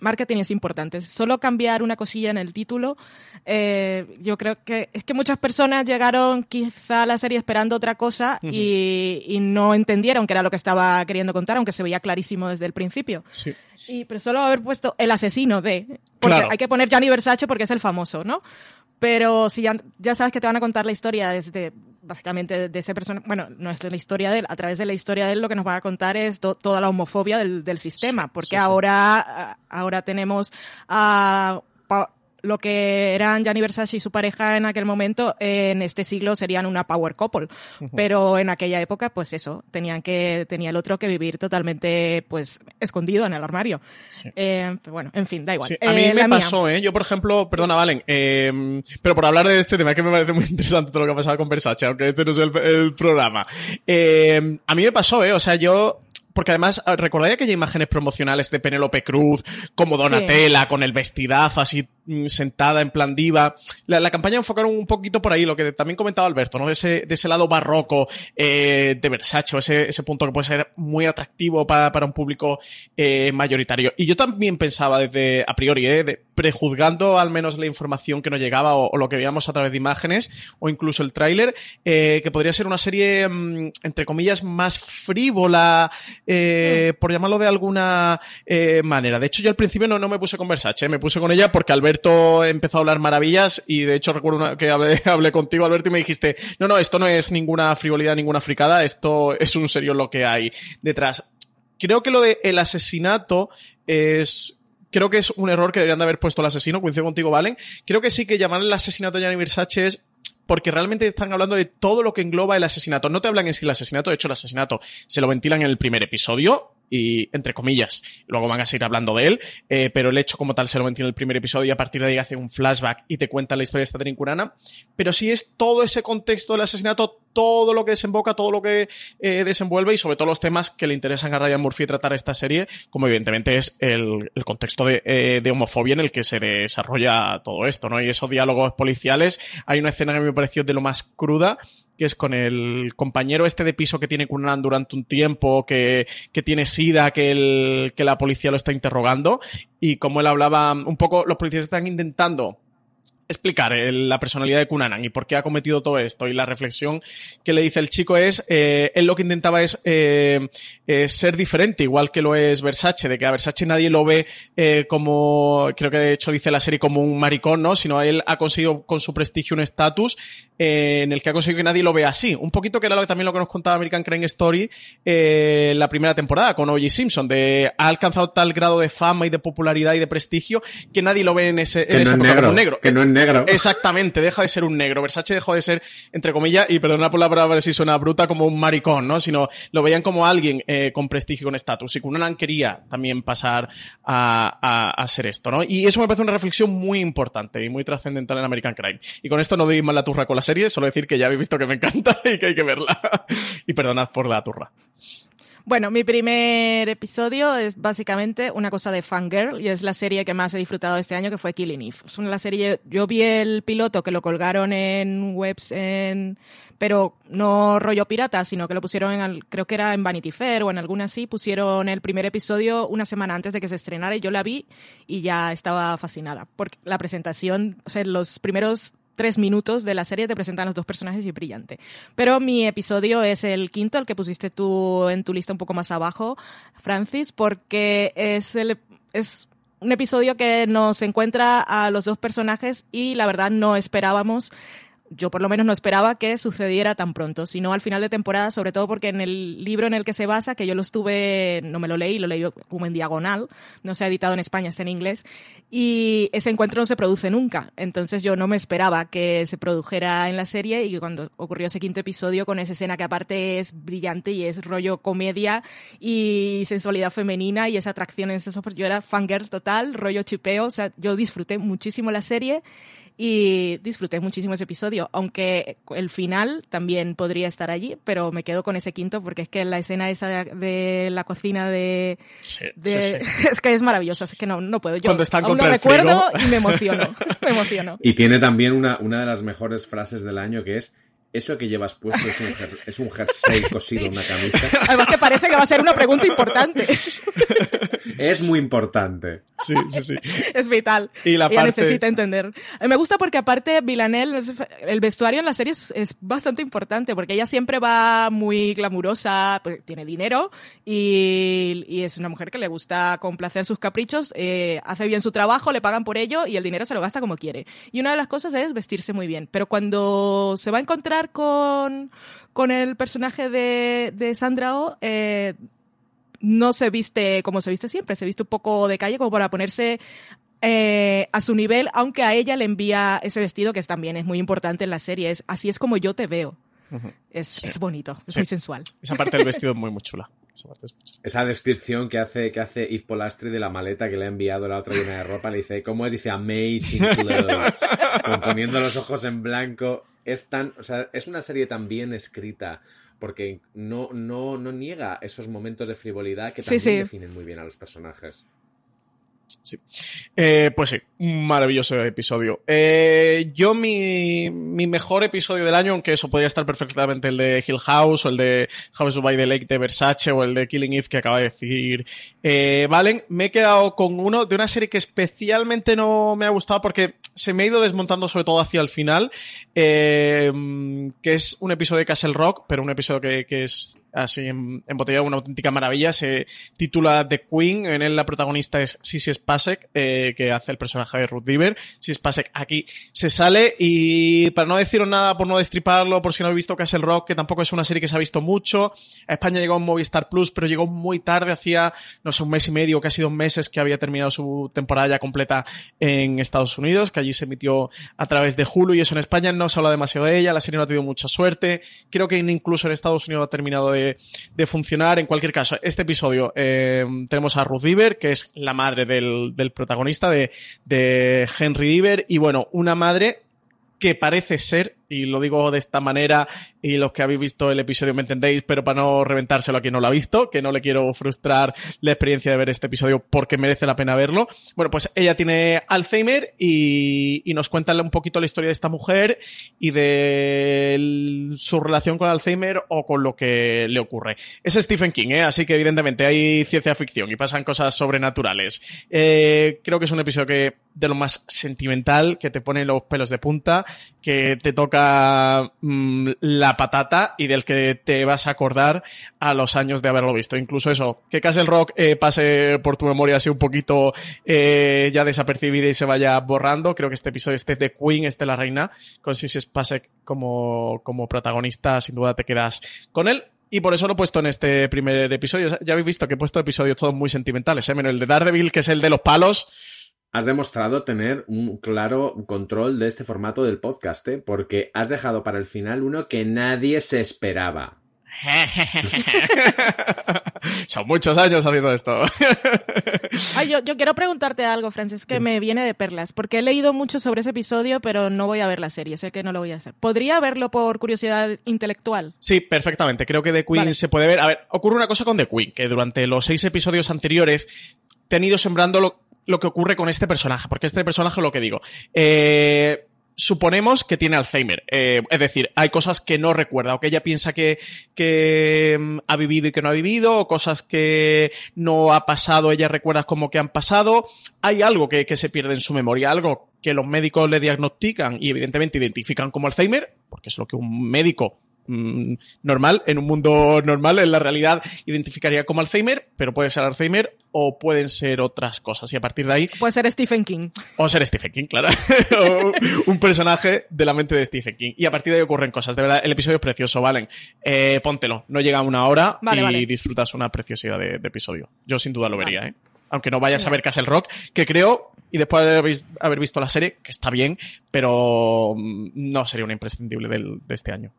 marketing es importante. Solo cambiar una cosilla en el título, eh, yo creo que es que muchas personas llegaron quizá a la serie esperando otra cosa y, y, no entendieron que era lo que estaba queriendo contar, aunque se veía clarísimo desde el principio. Sí. Y, pero solo haber puesto el asesino de... Porque Claro. hay que poner Gianni Versace porque es el famoso, ¿no? Pero si ya, ya sabes que te van a contar la historia desde básicamente de este persona, bueno, no es la historia de él, a través de la historia de él lo que nos va a contar es to- toda la homofobia del, del sistema, porque sí, sí. ahora ahora tenemos a pa- lo que eran Gianni Versace y su pareja en aquel momento, en este siglo serían una power couple, pero en aquella época, pues eso, tenían que tenía el otro que vivir totalmente, pues escondido en el armario. Sí. Eh, pero bueno, en fin, da igual. Sí, a mí Eh, me mía. pasó, ¿eh? Yo, por ejemplo, perdona, Valen, eh, pero por hablar de este tema que me parece muy interesante todo lo que ha pasado con Versace, aunque este no es el, el programa. A mí me pasó, ¿eh? O sea, yo... Porque además, ¿recordáis aquellas imágenes promocionales de Penélope Cruz, como Donatella, con el vestidazo así sentada en plan diva? La, la campaña enfocaron un poquito por ahí, lo que también comentaba Alberto, ¿no? De ese, de ese lado barroco eh, de Versace, ese, ese punto que puede ser muy atractivo para, para un público eh, mayoritario. Y yo también pensaba desde, a priori, eh, de- prejuzgando al menos la información que nos llegaba o, o lo que veíamos a través de imágenes o incluso el tráiler, que podría ser una serie, mm, entre comillas, más frívola, eh, por llamarlo de alguna manera. De hecho, yo al principio no, no me puse con Versace, me puse con ella porque Alberto empezó a hablar maravillas y de hecho recuerdo que hablé, contigo, Alberto, y me dijiste, no, no, esto no es ninguna frivolidad, ninguna fricada, esto es un serio lo que hay detrás. Creo que lo de el asesinato es creo que es un error que deberían de haber puesto el asesino, coincido contigo, Valen. Creo que sí que llamar el asesinato de Gianni Versace es porque realmente están hablando de todo lo que engloba el asesinato. No te hablan en sí el asesinato, de hecho el asesinato se lo ventilan en el primer episodio y entre comillas, luego van a seguir hablando de él, eh, pero el hecho como tal se lo ventilan en el primer episodio y a partir de ahí hace un flashback y te cuenta la historia de esta trincurana, pero sí es todo ese contexto del asesinato, todo lo que desemboca, todo lo que eh, desenvuelve y sobre todo los temas que le interesan a Ryan Murphy tratar esta serie, como evidentemente es el, contexto de, eh, de homofobia en el que se desarrolla todo esto, ¿no? Y esos diálogos policiales, hay una escena que me pareció de lo más cruda, que es con el compañero este de piso que tiene Cunanan durante un tiempo, que, tiene sida, que la policía lo está interrogando, y como él hablaba, un poco, los policías están intentando explicar el- la personalidad de Cunanan y por qué ha cometido todo esto. Y la reflexión que le dice el chico es, eh, él lo que intentaba es eh, eh, ser diferente, igual que lo es Versace, de que a Versace nadie lo ve eh, como, creo que de hecho dice la serie como un maricón, ¿no? Sino él ha conseguido con su prestigio un estatus eh, en el que ha conseguido que nadie lo vea así. Un poquito que era lo que, también lo que nos contaba American Crime Story eh, la primera temporada con O.J. Simpson, de ha alcanzado tal grado de fama y de popularidad y de prestigio que nadie lo ve en ese, Que en no esa es época como negro, un negro. que no es negro. Exactamente, deja de ser un negro. Versace dejó de ser, entre comillas, y perdona por la palabra si suena bruta, como un maricón, ¿no? Sino lo veían como alguien eh, con prestigio con estatus. Y Cunanan quería también pasar a, a, a ser esto, ¿no? Y eso me parece una reflexión muy importante y muy trascendental en American Crime. Y con esto no doy más la turra con la serie, solo decir que ya habéis visto que me encanta y que hay que verla. y perdonad por la turra. Bueno, mi primer episodio es básicamente una cosa de Fangirl y es la serie que más he disfrutado este año que fue Killing Eve. Es una serie, yo vi el piloto que lo colgaron en webs en pero no rollo pirata, sino que lo pusieron en, creo que era en Vanity Fair o en alguna así, pusieron el primer episodio una semana antes de que se estrenara y yo la vi y ya estaba fascinada, porque la presentación, o sea, los primeros tres minutos de la serie te presentan los dos personajes y brillante. Pero mi episodio es el quinto, el que pusiste tú en tu lista un poco más abajo, Francis, porque es el es un episodio que nos encuentra a los dos personajes y la verdad no esperábamos yo por lo menos no esperaba que sucediera tan pronto, sino al final de temporada, sobre todo porque en el libro en el que se basa, que yo lo estuve, no me lo leí, lo leí como en diagonal, no se ha editado en España, está en inglés, y ese encuentro no se produce nunca. Entonces yo no me esperaba que se produjera en la serie y cuando ocurrió ese quinto episodio con esa escena que aparte es brillante y es rollo comedia y sensualidad femenina y esa atracción en yo era fangirl total, rollo chipeo, o sea, yo disfruté muchísimo la serie y disfruté muchísimo ese episodio, aunque el final también podría estar allí, pero me quedo con ese quinto porque es que la escena esa de la cocina de... es que es maravillosa, es que no, no puedo. Yo Cuando están aún lo recuerdo y me emociono, me emociono. Y tiene también una, una de las mejores frases del año que es eso que llevas puesto es un, es un jersey cosido en una camisa. Además que parece que va a ser una pregunta importante. Es muy importante. Sí, sí, sí. Es vital. Y la Ella necesita entender. Eh, me gusta porque aparte Villanelle, el vestuario en la serie es, bastante importante porque ella siempre va muy glamurosa, pues, tiene dinero y, y, es una mujer que le gusta complacer sus caprichos, eh, hace bien su trabajo, le pagan por ello y el dinero se lo gasta como quiere. Y una de las cosas es vestirse muy bien. Pero cuando se va a encontrar con, con el personaje de, de Sandra Oh, eh, no se viste como se viste siempre, se viste un poco de calle como para ponerse eh, a su nivel, aunque a ella le envía ese vestido que también es muy importante en la serie, es así es como yo te veo. es, bonito, es muy sensual. Esa parte del vestido es muy, muy chula. Esa, descripción que hace, que hace Yves Polastri de la maleta que le ha enviado la otra llena de ropa, le dice, ¿cómo es? Dice Amazing Clothes. poniendo los ojos en blanco. Es tan, o sea, es una serie tan bien escrita porque no, no, no niega esos momentos de frivolidad que también definen muy bien a los personajes. Sí. Eh, pues sí, un maravilloso episodio. Eh, yo, mi, mi, mejor episodio del año, aunque eso podría estar perfectamente el de Hill House, o el de House by the Lake de Versace, o el de Killing Eve que acaba de decir eh, Valen, me he quedado con uno de una serie que especialmente no me ha gustado porque se me ha ido desmontando sobre todo hacia el final, que es un episodio de Castle Rock, pero un episodio que, que es así embotellado, una auténtica maravilla. Se titula The Queen, en él la protagonista es Sissy Spacek, eh, que hace el personaje de Ruth Diver. Sissy Spacek aquí se sale y para no deciros nada, por no destriparlo, por si no habéis visto Castle Rock, que tampoco es una serie que se ha visto mucho. A España llegó en Movistar Plus, pero llegó muy tarde, hacía, no sé, un mes y medio, casi dos meses que había terminado su temporada ya completa en Estados Unidos, que allí se emitió a través de Hulu y eso en España no se habla demasiado de ella, la serie no ha tenido mucha suerte. Creo que incluso en Estados Unidos ha terminado de de, funcionar. En cualquier caso, este episodio eh, tenemos a Ruth Diver, que es la madre del, protagonista de, de Henry Diver, y bueno, una madre que parece ser y lo digo de esta manera, y los que habéis visto el episodio me entendéis, pero para no reventárselo a quien no lo ha visto, que no le quiero frustrar la experiencia de ver este episodio porque merece la pena verlo. Bueno, pues ella tiene Alzheimer y, y nos cuenta un poquito la historia de esta mujer y de su relación con Alzheimer o con lo que le ocurre. Es Stephen King, ¿eh? así que evidentemente hay ciencia ficción y pasan cosas sobrenaturales. Eh, creo que es un episodio que de lo más sentimental, que te pone los pelos de punta, que te toca Mm, la patata y del que te vas a acordar a los años de haberlo visto. Incluso eso, que Castle Rock eh, pase por tu memoria así un poquito eh, ya desapercibida y se vaya borrando. Creo que este episodio, este de Queen, este la reina, con Sissy pase como, como protagonista, sin duda te quedas con él. Y por eso lo he puesto en este primer episodio. Ya habéis visto que he puesto episodios todos muy sentimentales, ¿eh? Menos el de Daredevil, que es el de los palos has demostrado tener un claro control de este formato del podcast, ¿eh? porque has dejado para el final uno que nadie se esperaba. Son muchos años haciendo esto. Ay, yo, quiero preguntarte algo, Francis, que me viene de perlas, porque he leído mucho sobre ese episodio, pero no voy a ver la serie, sé que no lo voy a hacer. ¿Podría verlo por curiosidad intelectual? Sí, perfectamente. Creo que The Queen se puede ver. A ver, ocurre una cosa con The Queen, que durante los seis episodios anteriores te han ido sembrando lo, lo que ocurre con este personaje, porque este personaje, lo que digo, eh, suponemos que tiene Alzheimer. Eh, es decir, hay cosas que no recuerda, o que ella piensa que, que mm, ha vivido y que no ha vivido, o cosas que no ha pasado, ella recuerda como que han pasado. Hay algo que, que se pierde en su memoria, algo que los médicos le diagnostican y evidentemente identifican como Alzheimer, porque es lo que un médico mm, normal, en un mundo normal, en la realidad identificaría como Alzheimer, pero puede ser Alzheimer o pueden ser otras cosas. Y a partir de ahí. Puede ser Stephen King. O ser Stephen King, claro. o un personaje de la mente de Stephen King. Y a partir de ahí ocurren cosas. De verdad, el episodio es precioso, Valen. Eh, póntelo. No llega a una hora y disfrutas una preciosidad de, episodio. Yo sin duda lo vería, ¿eh? Aunque no vayas a ver Castle Rock, que creo, y después de haber visto la serie, que está bien, pero mm, no sería una imprescindible de este año.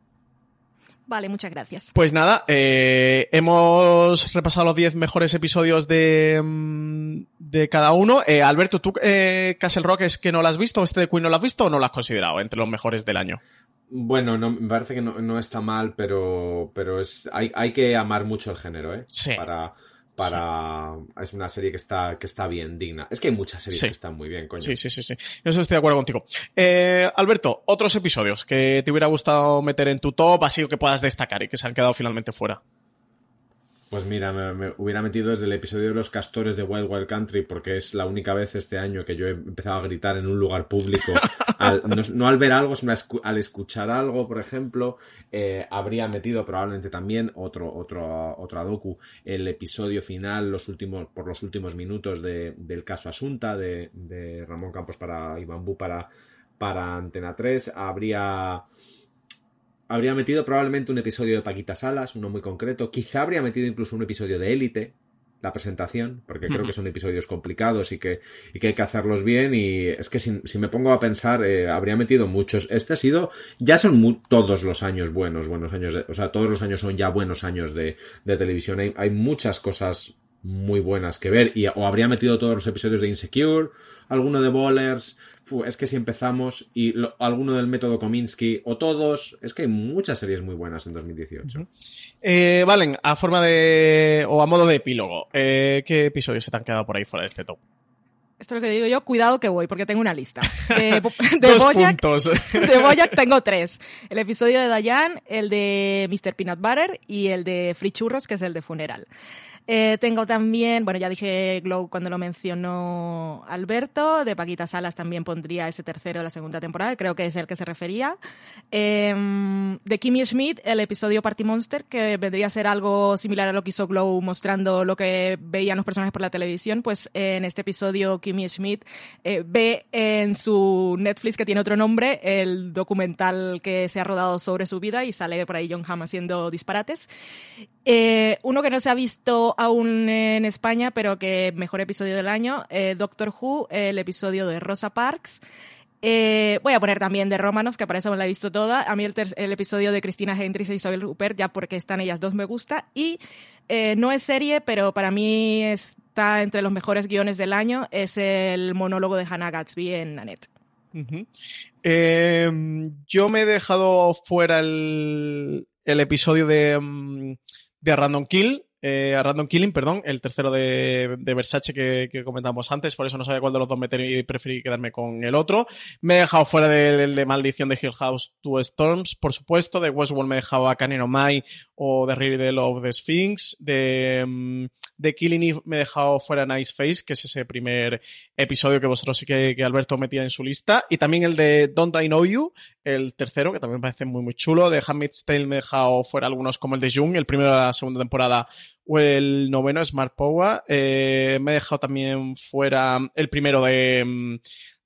Vale, muchas gracias. Pues nada, eh, hemos repasado los 10 mejores episodios de, mm, de cada uno. Eh, Alberto, ¿tú eh, Castle Rock es que no lo has visto? ¿Este de Queen no lo has visto o no lo has considerado entre los mejores del año? Bueno, no, me parece que no, está mal, pero, pero es, hay, hay que amar mucho el género, ¿eh? Sí. Para, para... Es una serie que está, que está bien, digna. Es que hay muchas series que están muy bien, coño. Sí, sí, sí, sí. Eso estoy de acuerdo contigo. Eh, Alberto, otros episodios que te hubiera gustado meter en tu top, así que puedas destacar y que se han quedado finalmente fuera. Pues mira, me, hubiera metido desde el episodio de los castores de Wild Wild Country porque es la única vez este año que yo he empezado a gritar en un lugar público. no, al ver algo, sino al escuchar algo, por ejemplo, eh, habría metido probablemente también otro, otro, otra docu, el episodio final, los últimos, por los últimos minutos del caso Asunta de, de Ramón Campos para Ibambú para, para Antena 3. Habría habría metido probablemente un episodio de Paquita Salas, uno muy concreto. Quizá habría metido incluso un episodio de Élite, la presentación, porque creo que son episodios complicados y que, y que hay que hacerlos bien. Y es que si, me pongo a pensar, eh, habría metido muchos. Este ha sido, ya son todos los años buenos, buenos años, de, o sea, todos los años son ya buenos años de, de televisión. Hay, hay, muchas cosas muy buenas que ver. Y, o habría metido todos los episodios de Insecure, alguno de Bowlers, es que si empezamos y alguno del método Kominsky o todos, es que hay muchas series muy buenas en 2018. Eh, Valen, a forma de o a modo de epílogo, eh, ¿qué episodios se te han quedado por ahí fuera de este top? Esto es lo que digo yo, cuidado que voy, porque tengo una lista. De, Dos puntos. de Boyac tengo tres. El episodio de Dayan, el de Mr. Peanut Butter y el de Free Churros, que es el de Funeral. Eh, tengo también, bueno, ya dije Glow cuando lo mencionó Alberto, de Paquita Salas también pondría ese tercero de la segunda temporada, creo que es el que se refería. Em, de Kimmy Schmidt, el episodio Party Monster, que vendría a ser algo similar a lo que hizo Glow mostrando lo que veían los personajes por la televisión, pues en este episodio Kimmy Schmidt eh, ve en su Netflix, que tiene otro nombre, el documental que se ha rodado sobre su vida y sale por ahí John Hamm haciendo disparates. Eh, uno que no se ha visto aún en España, pero que mejor episodio del año, eh, Doctor Who, el episodio de Rosa Parks. Eh, voy a poner también de Romanov, que para eso me la he visto toda. A mí el, episodio de Cristina Hendricks e Isabel Rupert, ya porque están ellas dos, me gusta. Y no es serie, pero para mí está entre los mejores guiones del año, es el monólogo de Hannah Gatsby en Nanette. yo me he dejado fuera el, episodio de... Mm, de Random Kill, eh, a Random Killing, perdón, el tercero de, Versace que, comentamos antes, por eso no sabía cuál de los dos meter y preferí quedarme con el otro. Me he dejado fuera del de, Maldición de Hill House Two Storms, por supuesto, de Westworld me he dejado a Canino Mai o de Riddle of the Sphinx, de, mm, de Killing Eve me he dejado fuera Nice Face, que es ese primer episodio que vosotros sí que, que Alberto metía en su lista, y también el de Don't I Know You, el tercero, que también me parece muy muy chulo, de Handmaid's Tale me he dejado fuera algunos como el de Jung, el primero de la segunda temporada o el noveno Smart Power. Eh, me he dejado también fuera el primero de, mm,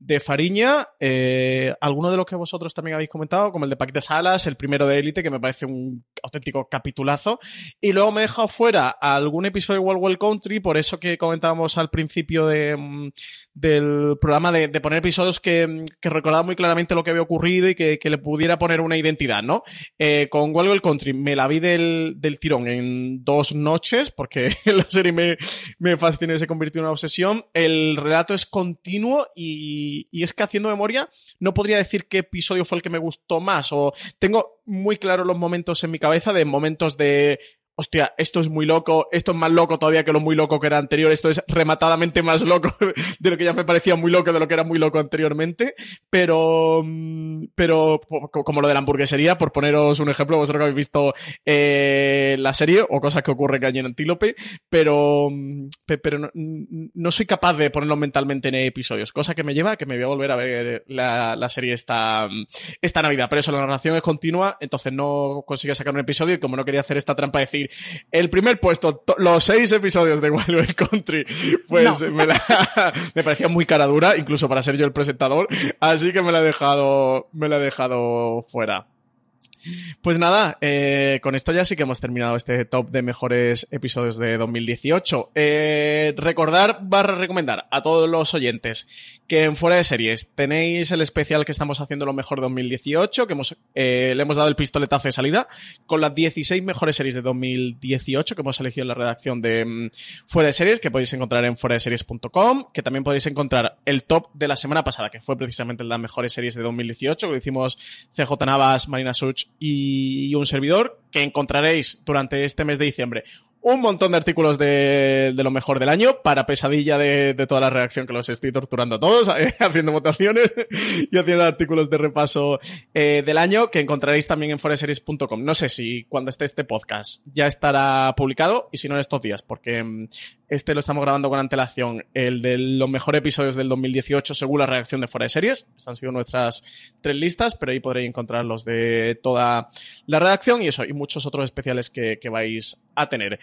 de Fariña, eh, alguno de los que vosotros también habéis comentado, como el de Paquete Salas, el primero de Élite, que me parece un auténtico capitulazo. Y luego me he dejado fuera algún episodio de World World Country, por eso que comentábamos al principio de, mm, del programa, de, poner episodios que, que recordaba muy claramente lo que había ocurrido y que, le pudiera poner una identidad, ¿no? Eh, con World World Country me la vi del, del tirón en dos noches, porque la serie me, me fascinó y se convirtió en una obsesión. El relato es continuo y y, es que haciendo memoria no podría decir qué episodio fue el que me gustó más o tengo muy claro los momentos en mi cabeza de momentos de hostia, esto es muy loco, esto es más loco todavía que lo muy loco que era anterior, esto es rematadamente más loco de lo que ya me parecía muy loco de lo que era muy loco anteriormente, pero, mm, pero como lo de la hamburguesería, por poneros un ejemplo, vosotros que habéis visto eh, la serie o cosas que ocurren allí en Antílope, pero, mm, pero no, soy capaz de ponerlo mentalmente en episodios, cosa que me lleva a que me voy a volver a ver la, serie esta, esta Navidad, pero eso, la narración es continua, entonces no consigue sacar un episodio y como no quería hacer esta trampa de decir, el primer puesto, los seis episodios de Wild Country, pues me, me, parecía muy cara dura, incluso para ser yo el presentador, así que me la he dejado, me la he dejado fuera. Pues nada, eh, con esto ya sí que hemos terminado este top de mejores episodios de 2018. Eh, recordar, barra recomendar a todos los oyentes que en Fuera de Series tenéis el especial que estamos haciendo lo mejor de 2018, que hemos, eh, le hemos dado el pistoletazo de salida, con las 16 mejores series de 2018 que hemos elegido en la redacción de mm, Fuera de Series, que podéis encontrar en fuera de series.com, que también podéis encontrar el top de la semana pasada, que fue precisamente las mejores series de 2018, que lo hicimos CJ Navas, Marina Such y un servidor que encontraréis durante este mes de diciembre un montón de artículos de, lo mejor del año para pesadilla de, toda la reacción que los estoy torturando a todos, eh, haciendo votaciones y haciendo artículos de repaso eh, del año que encontraréis también en foreseries.com. No sé si cuando esté este podcast ya estará publicado y si no en estos días, porque mm, este lo estamos grabando con antelación. El de los mejores episodios del 2018 según la reacción de Fuera de Series. Han sido nuestras tres listas, pero ahí podréis encontrar los de toda la redacción y eso, y muchos otros especiales que, que vais a tener.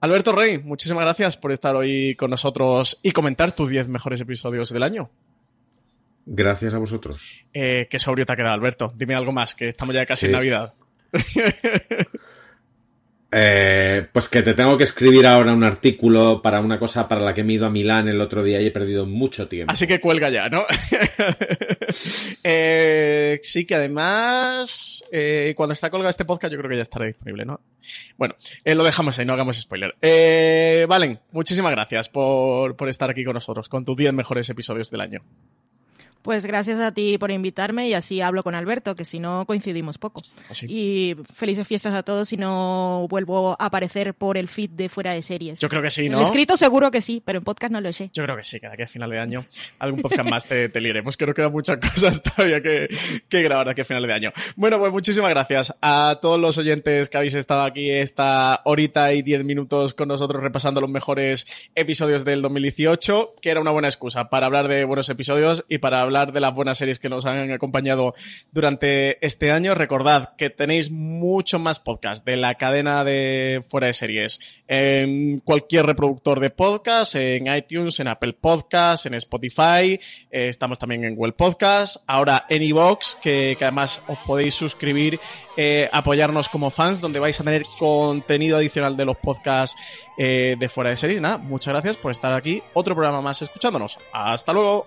Alberto Rey, muchísimas gracias por estar hoy con nosotros y comentar tus 10 mejores episodios del año. Gracias a vosotros. Eh, qué sobrio te ha quedado, Alberto. Dime algo más, que estamos ya casi en Navidad. Eh, pues que te tengo que escribir ahora un artículo para una cosa para la que me he ido a Milán el otro día y he perdido mucho tiempo. Así que cuelga ya, ¿no? Eh, sí, que además, eh, cuando está colgado este podcast, yo creo que ya estará disponible, ¿no? Bueno, lo dejamos ahí, no hagamos spoiler. Valen, muchísimas gracias por, por estar aquí con nosotros, con tus 10 mejores episodios del año. Pues gracias a ti por invitarme y así hablo con Alberto, que si no coincidimos poco. ¿Ah, y felices fiestas a todos si no vuelvo a aparecer por el feed de fuera de series. Yo creo que sí, ¿no? En escrito seguro que sí, pero en podcast no lo sé. Yo creo que sí, que de aquí a final de año algún podcast más te, te liaremos. Creo que quedan muchas cosas todavía que, que grabar aquí a final de año. Bueno, pues muchísimas gracias a todos los oyentes que habéis estado aquí esta horita y diez minutos con nosotros repasando los mejores episodios del 2018, que era una buena excusa para hablar de buenos episodios y para hablar de las buenas series que nos han acompañado durante este año. Recordad que tenéis mucho más podcast de la cadena de fuera de series en cualquier reproductor de podcast, en iTunes, en Apple Podcast, en Spotify, eh, estamos también en Google Podcast, ahora en iVoox, que, que, además os podéis suscribir, eh, apoyarnos como fans, donde vais a tener contenido adicional de los podcasts eh, de fuera de series. Nada, muchas gracias por estar aquí. Otro programa más escuchándonos. Hasta luego.